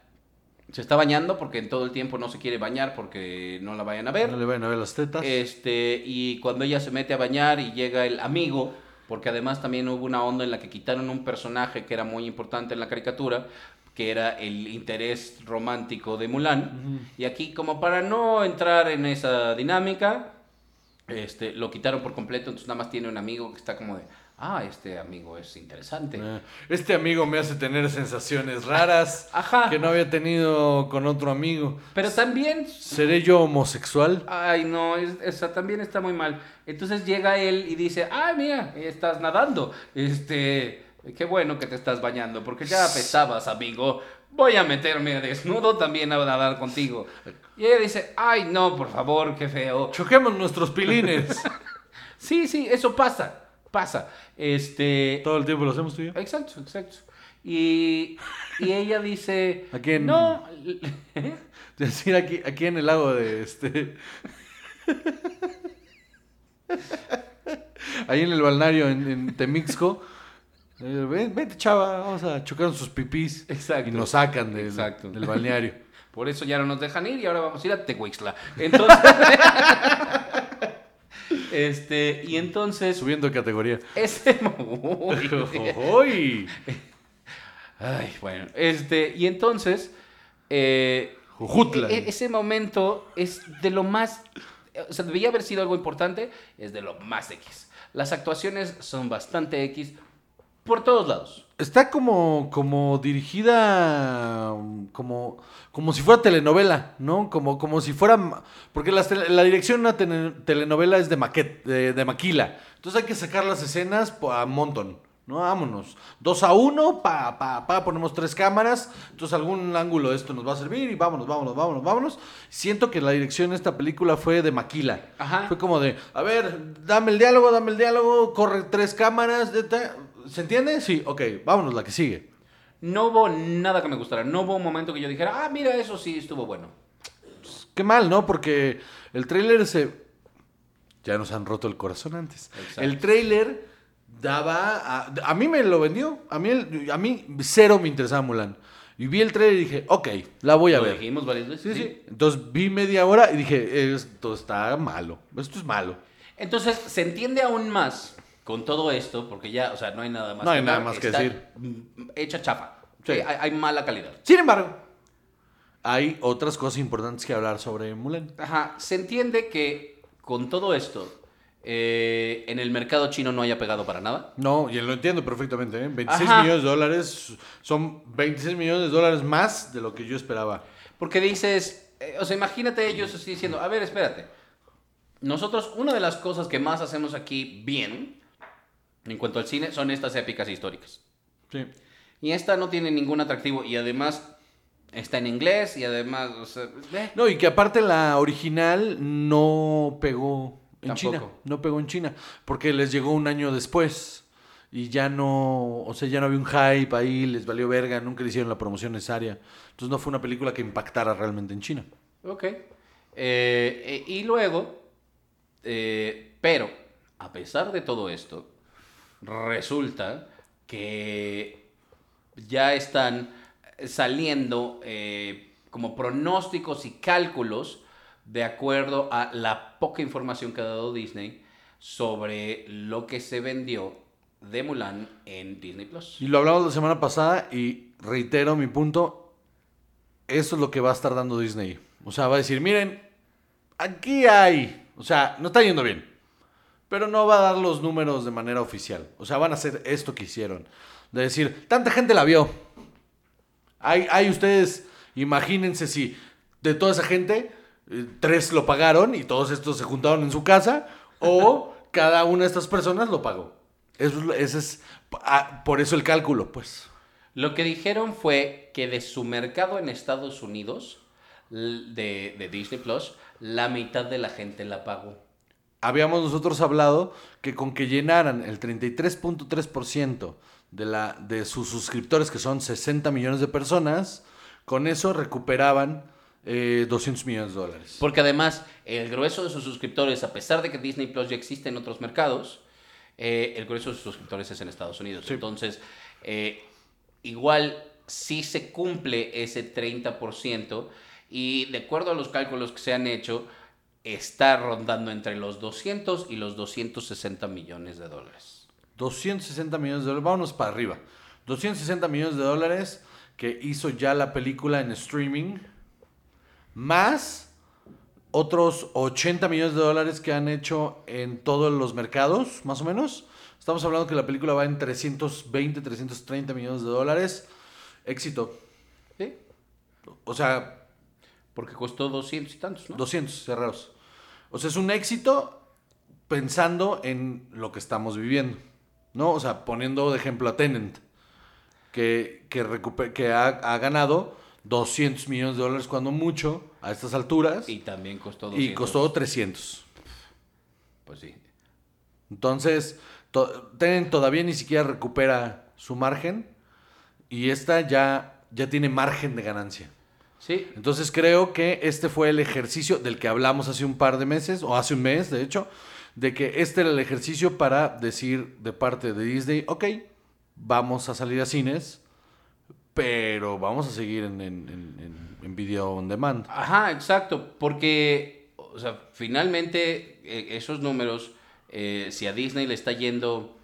Speaker 2: se está bañando porque en todo el tiempo no se quiere bañar porque no la vayan a ver.
Speaker 1: No le vayan a ver las tetas.
Speaker 2: Este, y cuando ella se mete a bañar y llega el amigo, porque además también hubo una onda en la que quitaron un personaje que era muy importante en la caricatura, que era el interés romántico de Mulan. Y aquí, como para no entrar en esa dinámica, este, lo quitaron por completo, entonces nada más tiene un amigo que está como de, ah, este amigo es interesante.
Speaker 1: Eh, Este amigo me hace tener sensaciones raras *laughs*
Speaker 2: Ajá.
Speaker 1: que no había tenido con otro amigo.
Speaker 2: Pero también
Speaker 1: ¿Seré yo homosexual?
Speaker 2: Ay, no, es- esa también está muy mal. Entonces llega él y dice, ah, mira, estás nadando. Este, qué bueno que te estás bañando, porque ya apestabas, amigo. Voy a meterme desnudo también a nadar contigo. Y ella dice, ay, no, por favor, qué feo.
Speaker 1: Choquemos nuestros pilines. *laughs*
Speaker 2: Sí, sí, eso pasa, pasa. Este,
Speaker 1: Todo el tiempo lo hacemos tú y yo.
Speaker 2: exacto, exacto. Y, y ella dice. No, *laughs* *laughs*
Speaker 1: Decir aquí, aquí en el lago de este. Ahí en el balneario en, en Temixco. Eh, ven- Vente, chava, vamos a chocar sus pipís.
Speaker 2: Exacto.
Speaker 1: Y nos sacan del,
Speaker 2: Exacto.
Speaker 1: del balneario. *laughs*
Speaker 2: Por eso ya no nos dejan ir y ahora vamos a ir a Tehuixla. Entonces. *laughs* este, y entonces.
Speaker 1: Subiendo de categoría.
Speaker 2: Ese. *laughs* Ay, bueno. Este, y entonces. eh,
Speaker 1: Jujutla.
Speaker 2: e- e- ese momento es de lo más. O sea, debía haber sido algo importante, es de lo más X. Las actuaciones son bastante X por todos lados.
Speaker 1: Está como, como dirigida como, como si fuera telenovela, ¿no? Como, como si fuera... Porque la dirección de una tele- telenovela es de, maquet, de, de maquila. Entonces hay que sacar las escenas a montón, ¿no? Vámonos. Dos a uno, pa, pa, pa, ponemos tres cámaras. Entonces algún ángulo de esto nos va a servir y vámonos, vámonos, vámonos, vámonos. Siento que la dirección de esta película fue de maquila.
Speaker 2: Ajá.
Speaker 1: Fue como de, a ver, dame el diálogo, dame el diálogo, corre tres cámaras. de- de- ¿Se entiende? Sí, ok, vámonos, la que sigue.
Speaker 2: No hubo nada que me gustara. No hubo un momento que yo dijera, ah, mira, eso sí estuvo bueno.
Speaker 1: Qué mal, ¿no? Porque el tráiler se... Ya nos han roto el corazón antes.
Speaker 2: Exacto.
Speaker 1: El tráiler daba... A, a mí me lo vendió. A mí, el- a mí cero me interesaba Mulan. Y vi el tráiler y dije, ok, la voy a
Speaker 2: Lo
Speaker 1: ver.
Speaker 2: dijimos varias veces.
Speaker 1: Sí, sí. Entonces vi media hora y dije, esto está malo. Esto es malo.
Speaker 2: Entonces, se entiende aún más con todo esto, porque ya, o sea, no hay nada más
Speaker 1: No hay nada
Speaker 2: hablar,
Speaker 1: más que
Speaker 2: está,
Speaker 1: decir.
Speaker 2: mm, Hecha chafa.
Speaker 1: Sí.
Speaker 2: Sí, hay, hay mala calidad.
Speaker 1: Sin embargo, hay otras cosas importantes que hablar sobre Mulan.
Speaker 2: Ajá, se entiende que con todo esto, eh, en el mercado chino no haya pegado para nada.
Speaker 1: No, y lo entiendo perfectamente. ¿eh? 26
Speaker 2: Ajá.
Speaker 1: millones de dólares son 26 millones de dólares más de lo que yo esperaba.
Speaker 2: Porque dices, eh, o sea, imagínate ellos así diciendo, a ver, espérate. Nosotros, una de las cosas que más hacemos aquí bien, en cuanto al cine, son estas épicas históricas.
Speaker 1: Sí.
Speaker 2: Y esta no tiene ningún atractivo y además está en inglés y además, o sea, eh,
Speaker 1: No, y que aparte la original no pegó en
Speaker 2: Tampoco.
Speaker 1: China. No pegó en China. Porque les llegó un año después. Y ya no, o sea, ya no había un hype ahí, les valió verga, nunca le hicieron la promoción necesaria. Entonces no fue una película que impactara realmente en China.
Speaker 2: Ok. Eh, eh, y luego, eh, pero, a pesar de todo esto, resulta que ya están saliendo eh, como pronósticos y cálculos de acuerdo a la poca información que ha dado Disney sobre lo que se vendió de Mulan en Disney Plus.
Speaker 1: Y lo hablamos la semana pasada y reitero mi punto. Eso es lo que va a estar dando Disney. O sea, va a decir, miren, aquí hay. O sea, no está yendo bien. Pero no va a dar los números de manera oficial. O sea, van a hacer esto que hicieron. De decir, tanta gente la vio. Hay, hay ustedes, imagínense si de toda esa gente, eh, tres lo pagaron y todos estos se juntaron en su casa. O *laughs* cada una de estas personas lo pagó. Eso, es- ese es ah, por eso el cálculo, pues.
Speaker 2: Lo que dijeron fue que de su mercado en Estados Unidos, de, de Disney Plus, la mitad de la gente la pagó.
Speaker 1: Habíamos nosotros hablado que con que llenaran el 33.3% de, la, de sus suscriptores, que son 60 millones de personas, con eso recuperaban eh, 200 millones de dólares.
Speaker 2: Porque además, el grueso de sus suscriptores, a pesar de que Disney Plus ya existe en otros mercados, eh, el grueso de sus suscriptores es en Estados Unidos.
Speaker 1: Sí.
Speaker 2: Entonces, eh, igual sí se cumple ese 30% y de acuerdo a los cálculos que se han hecho, está rondando entre los 200 y los 260 millones de dólares.
Speaker 1: 260 millones de dólares, vámonos para arriba. 260 millones de dólares que hizo ya la película en streaming, más otros 80 millones de dólares que han hecho en todos los mercados, más o menos. Estamos hablando que la película va en 320, 330 millones de dólares. Éxito.
Speaker 2: ¿Sí?
Speaker 1: O sea,
Speaker 2: Porque costó 200 y tantos, ¿no?
Speaker 1: 200 cerrados. O sea, es un éxito pensando en lo que estamos viviendo. ¿No? O sea, poniendo de ejemplo a Tenant, que, que, recupe- que ha, ha ganado 200 millones de dólares cuando mucho a estas alturas
Speaker 2: Y
Speaker 1: y,
Speaker 2: también costó 200.
Speaker 1: costó 300.
Speaker 2: Pues sí.
Speaker 1: Entonces, to- Tenant todavía ni siquiera recupera su margen y esta ya, ya tiene margen de ganancia.
Speaker 2: Sí,
Speaker 1: Entonces creo que este fue el ejercicio del que hablamos hace un par de meses, o hace un mes de hecho, de que este era el ejercicio para decir de parte de Disney, ok, vamos a salir a cines, pero vamos a seguir en, en- en- en- en video on demand.
Speaker 2: Ajá, exacto, porque, o sea, finalmente eh, esos números, eh, si a Disney le está yendo,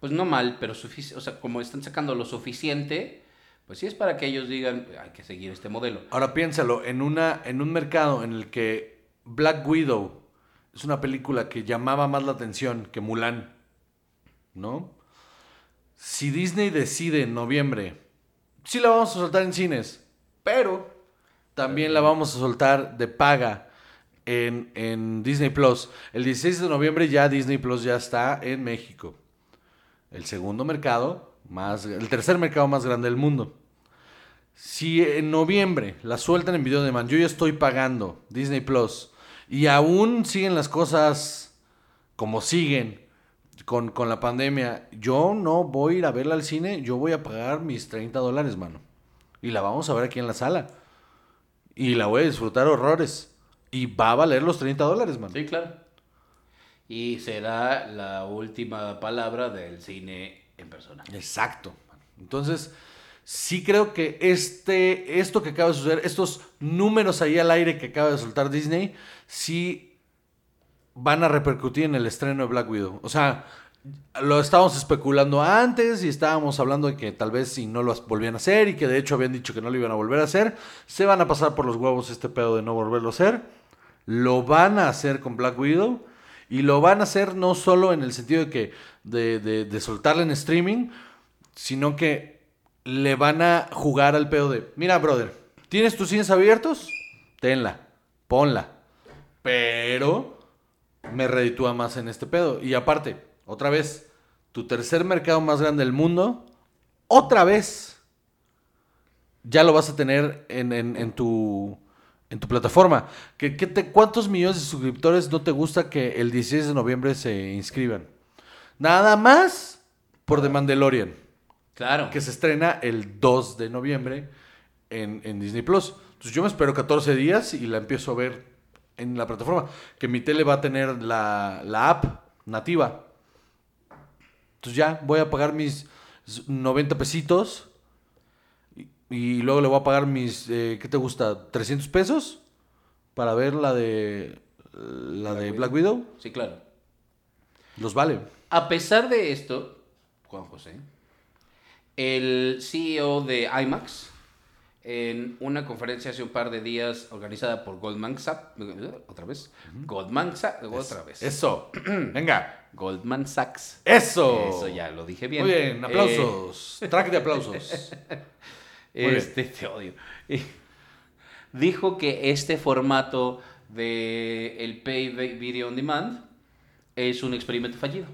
Speaker 2: pues no mal, pero sufici- o sea, como están sacando lo suficiente, pues sí es para que ellos digan, hay que seguir este modelo.
Speaker 1: Ahora piénsalo, en, una, en un mercado en el que Black Widow es una película que llamaba más la atención que Mulan, ¿no? Si Disney decide en noviembre, sí la vamos a soltar en cines, pero también la vamos a soltar de paga en, en Disney Plus. El 16 de noviembre ya Disney Plus ya está en México. El segundo mercado, el tercer mercado más grande del mundo. Si en noviembre la sueltan en video de demand, yo ya estoy pagando Disney Plus y aún siguen las cosas como siguen con, con la pandemia, yo no voy a ir a verla al cine, yo voy a pagar mis 30 dólares, mano. Y la vamos a ver aquí en la sala. Y la voy a disfrutar horrores. Y va a valer los 30 dólares, mano.
Speaker 2: Sí, claro. Y será la última palabra del cine en persona.
Speaker 1: Exacto. Entonces, sí creo que este, esto que acaba de suceder, estos números ahí al aire que acaba de soltar Disney, sí van a repercutir en el estreno de Black Widow. O sea, lo estábamos especulando antes y estábamos hablando de que tal vez si no lo volvían a hacer y que de hecho habían dicho que no lo iban a volver a hacer, se van a pasar por los huevos este pedo de no volverlo a hacer. Lo van a hacer con Black Widow y lo van a hacer no solo en el sentido de que de, de, de soltarla en streaming, sino que le van a jugar al pedo de, mira, brother, ¿tienes tus cines abiertos? Tenla, ponla. Pero me reditúa más en este pedo. Y aparte, otra vez, tu tercer mercado más grande del mundo, otra vez, ya lo vas a tener en, en- tu, en tu plataforma. ¿Qué, qué te, ¿Cuántos millones de suscriptores no te gusta que el 16 de noviembre se inscriban? Nada más por The Mandalorian,
Speaker 2: Claro.
Speaker 1: que se estrena el 2 de noviembre en, en Disney Plus. Entonces yo me espero 14 días y la empiezo a ver en la plataforma. Que mi tele va a tener la, la app nativa. Entonces ya voy a pagar mis 90 pesitos. Y, y luego le voy a pagar mis, eh, ¿qué te gusta? ¿300 pesos? Para ver la de, la de Black Widow.
Speaker 2: Sí, claro.
Speaker 1: Los vale.
Speaker 2: A pesar de esto, Juan José, el CEO de IMAX, en una conferencia hace un par de días organizada por Goldman Sachs, otra vez, Goldman Sachs, otra vez,
Speaker 1: Eso. *clears throat* Venga.
Speaker 2: Goldman Sachs.
Speaker 1: Eso.
Speaker 2: Eso ya lo dije bien.
Speaker 1: Muy bien,
Speaker 2: Eh,
Speaker 1: aplausos. Track de aplausos. *laughs*
Speaker 2: Este, te odio. Dijo que este formato de el Pay Video on Demand es un experimento fallido.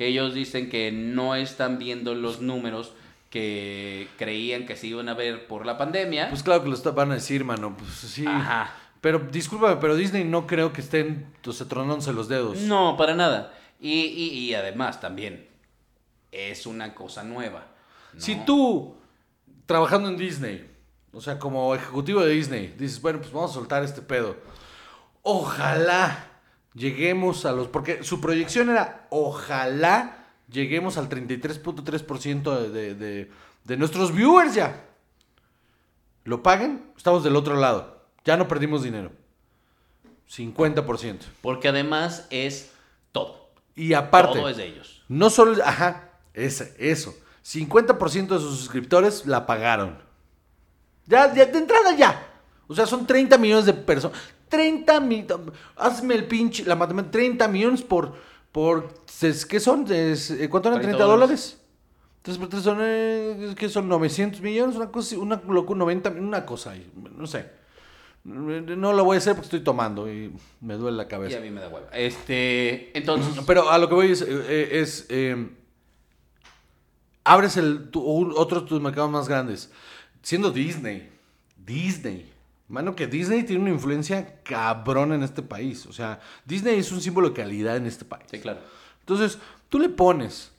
Speaker 2: Que ellos dicen que no están viendo los números que creían que se iban a ver por la pandemia.
Speaker 1: Pues claro que lo van a decir, mano. Pues sí.
Speaker 2: Ajá.
Speaker 1: Pero discúlpame, pero Disney no creo que estén o tronándose los dedos.
Speaker 2: No, para nada. Y, y- y además también es una cosa nueva. ¿no?
Speaker 1: Si tú, trabajando en Disney, o sea, como ejecutivo de Disney, dices, bueno, pues vamos a soltar este pedo. Ojalá lleguemos a los... Porque su proyección era, ojalá lleguemos al 33.3% de, de, de, de nuestros viewers ya. Lo paguen, estamos del otro lado. Ya no perdimos dinero. 50%.
Speaker 2: Porque además es todo.
Speaker 1: Y aparte...
Speaker 2: Todo es de ellos.
Speaker 1: No solo, ajá, ese, eso. 50% de sus suscriptores la pagaron. Ya, ya, de entrada ya. O sea, son 30 millones de personas. 30 millones. Hazme el pinche, la matemática. 30 millones por, por, ¿qué son? Eh, ¿Cuánto eran?
Speaker 2: 30
Speaker 1: 30
Speaker 2: dólares.
Speaker 1: dólares. Entonces, por tres son, eh, ¿qué son? 900 millones, una cosa, una locura, 90, una cosa no sé. No lo voy a hacer porque estoy tomando y me duele la
Speaker 2: Y
Speaker 1: cabeza.
Speaker 2: a mí me da hueva. Este, entonces, *clears throat*
Speaker 1: Pero a lo que voy es, eh, eh, es, eh, abres el, tu- un- otro de tus mercados más grandes. Siendo Disney. Disney. Mano, que Disney tiene una influencia cabrón en este país. O sea, Disney es un símbolo de calidad en este país.
Speaker 2: sí, claro.
Speaker 1: Entonces, tú le pones,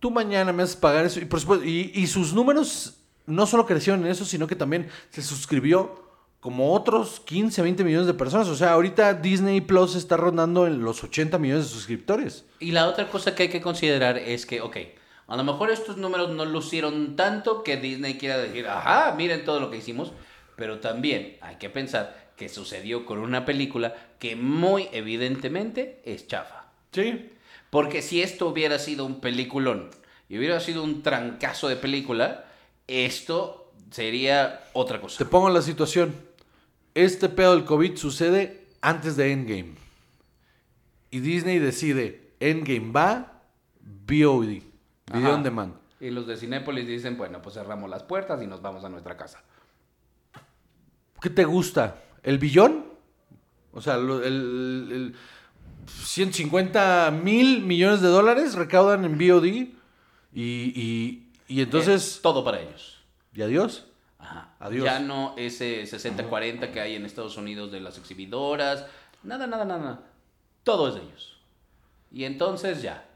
Speaker 1: tú mañana me haces pagar eso, y, por supuesto, y, y sus números no solo crecieron en eso, sino que también se suscribió como otros 15, 20 millones de personas. O sea, ahorita Disney Plus está rondando en los 80 millones de suscriptores.
Speaker 2: Y la otra cosa que hay que considerar es que, ok, a lo mejor estos números no lucieron tanto que Disney quiera decir, ajá, miren todo lo que hicimos, pero también hay que pensar que sucedió con una película que muy evidentemente es chafa.
Speaker 1: Sí.
Speaker 2: Porque si esto hubiera sido un peliculón y hubiera sido un trancazo de película, esto sería otra
Speaker 1: Te
Speaker 2: cosa.
Speaker 1: pongo en la situación. Este pedo del COVID sucede antes de Endgame. Y Disney decide, Endgame va, VOD, Video on Demand.
Speaker 2: Y los de Cinépolis dicen, bueno, pues cerramos las puertas y nos vamos a nuestra casa.
Speaker 1: ¿Qué te gusta? ¿El billón? O sea, el, el 150 mil millones de dólares recaudan en VOD y, y, y entonces...
Speaker 2: Es todo para ellos.
Speaker 1: ¿Y adiós?
Speaker 2: Ajá.
Speaker 1: Adiós.
Speaker 2: Ya no ese 60-40 que hay en Estados Unidos de las exhibidoras. Nada, nada, nada. Todo es de ellos. Y entonces ya.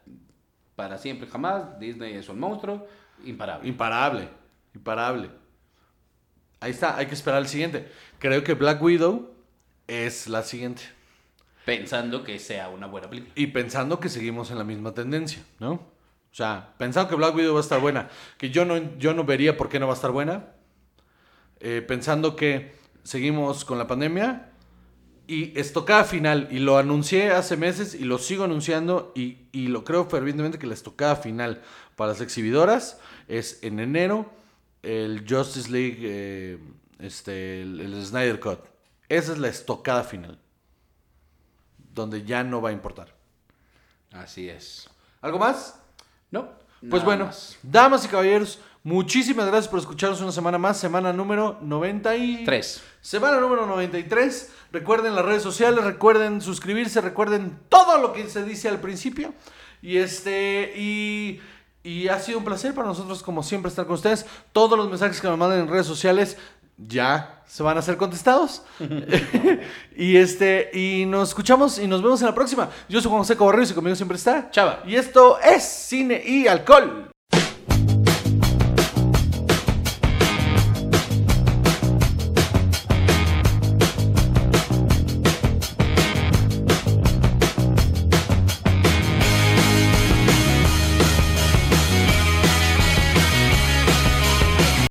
Speaker 2: Para siempre jamás, Disney es un monstruo imparable.
Speaker 1: Imparable, imparable. Ahí está, hay que esperar el siguiente. Creo que Black Widow es la siguiente.
Speaker 2: Pensando que sea una buena película.
Speaker 1: Y pensando que seguimos en la misma tendencia, ¿no? O sea, pensando que Black Widow va a estar buena, que yo no, yo no vería por qué no va a estar buena. Eh, pensando que seguimos con la pandemia y estocada final, y lo anuncié hace meses y lo sigo anunciando y, y lo creo fervientemente que la estocada final para las exhibidoras es en enero el Justice League, eh, este, el, el Snyder Cut. Esa es la estocada final, donde ya no va a importar.
Speaker 2: Así es.
Speaker 1: ¿Algo más?
Speaker 2: No.
Speaker 1: Pues
Speaker 2: nada
Speaker 1: bueno,
Speaker 2: más.
Speaker 1: damas y caballeros, muchísimas gracias por escucharnos una semana más, semana número 93.
Speaker 2: Tres.
Speaker 1: Semana número 93. Recuerden las redes sociales, recuerden suscribirse, recuerden todo lo que se dice al principio. Y este y, y ha sido un placer para nosotros como siempre estar con ustedes. Todos los mensajes que me manden en redes sociales ya se van a ser contestados. *laughs* *laughs* y este, y nos escuchamos y nos vemos en la próxima. Yo soy Juan José Cobarrios y conmigo siempre está
Speaker 2: Chava.
Speaker 1: Y esto es Cine y Alcohol.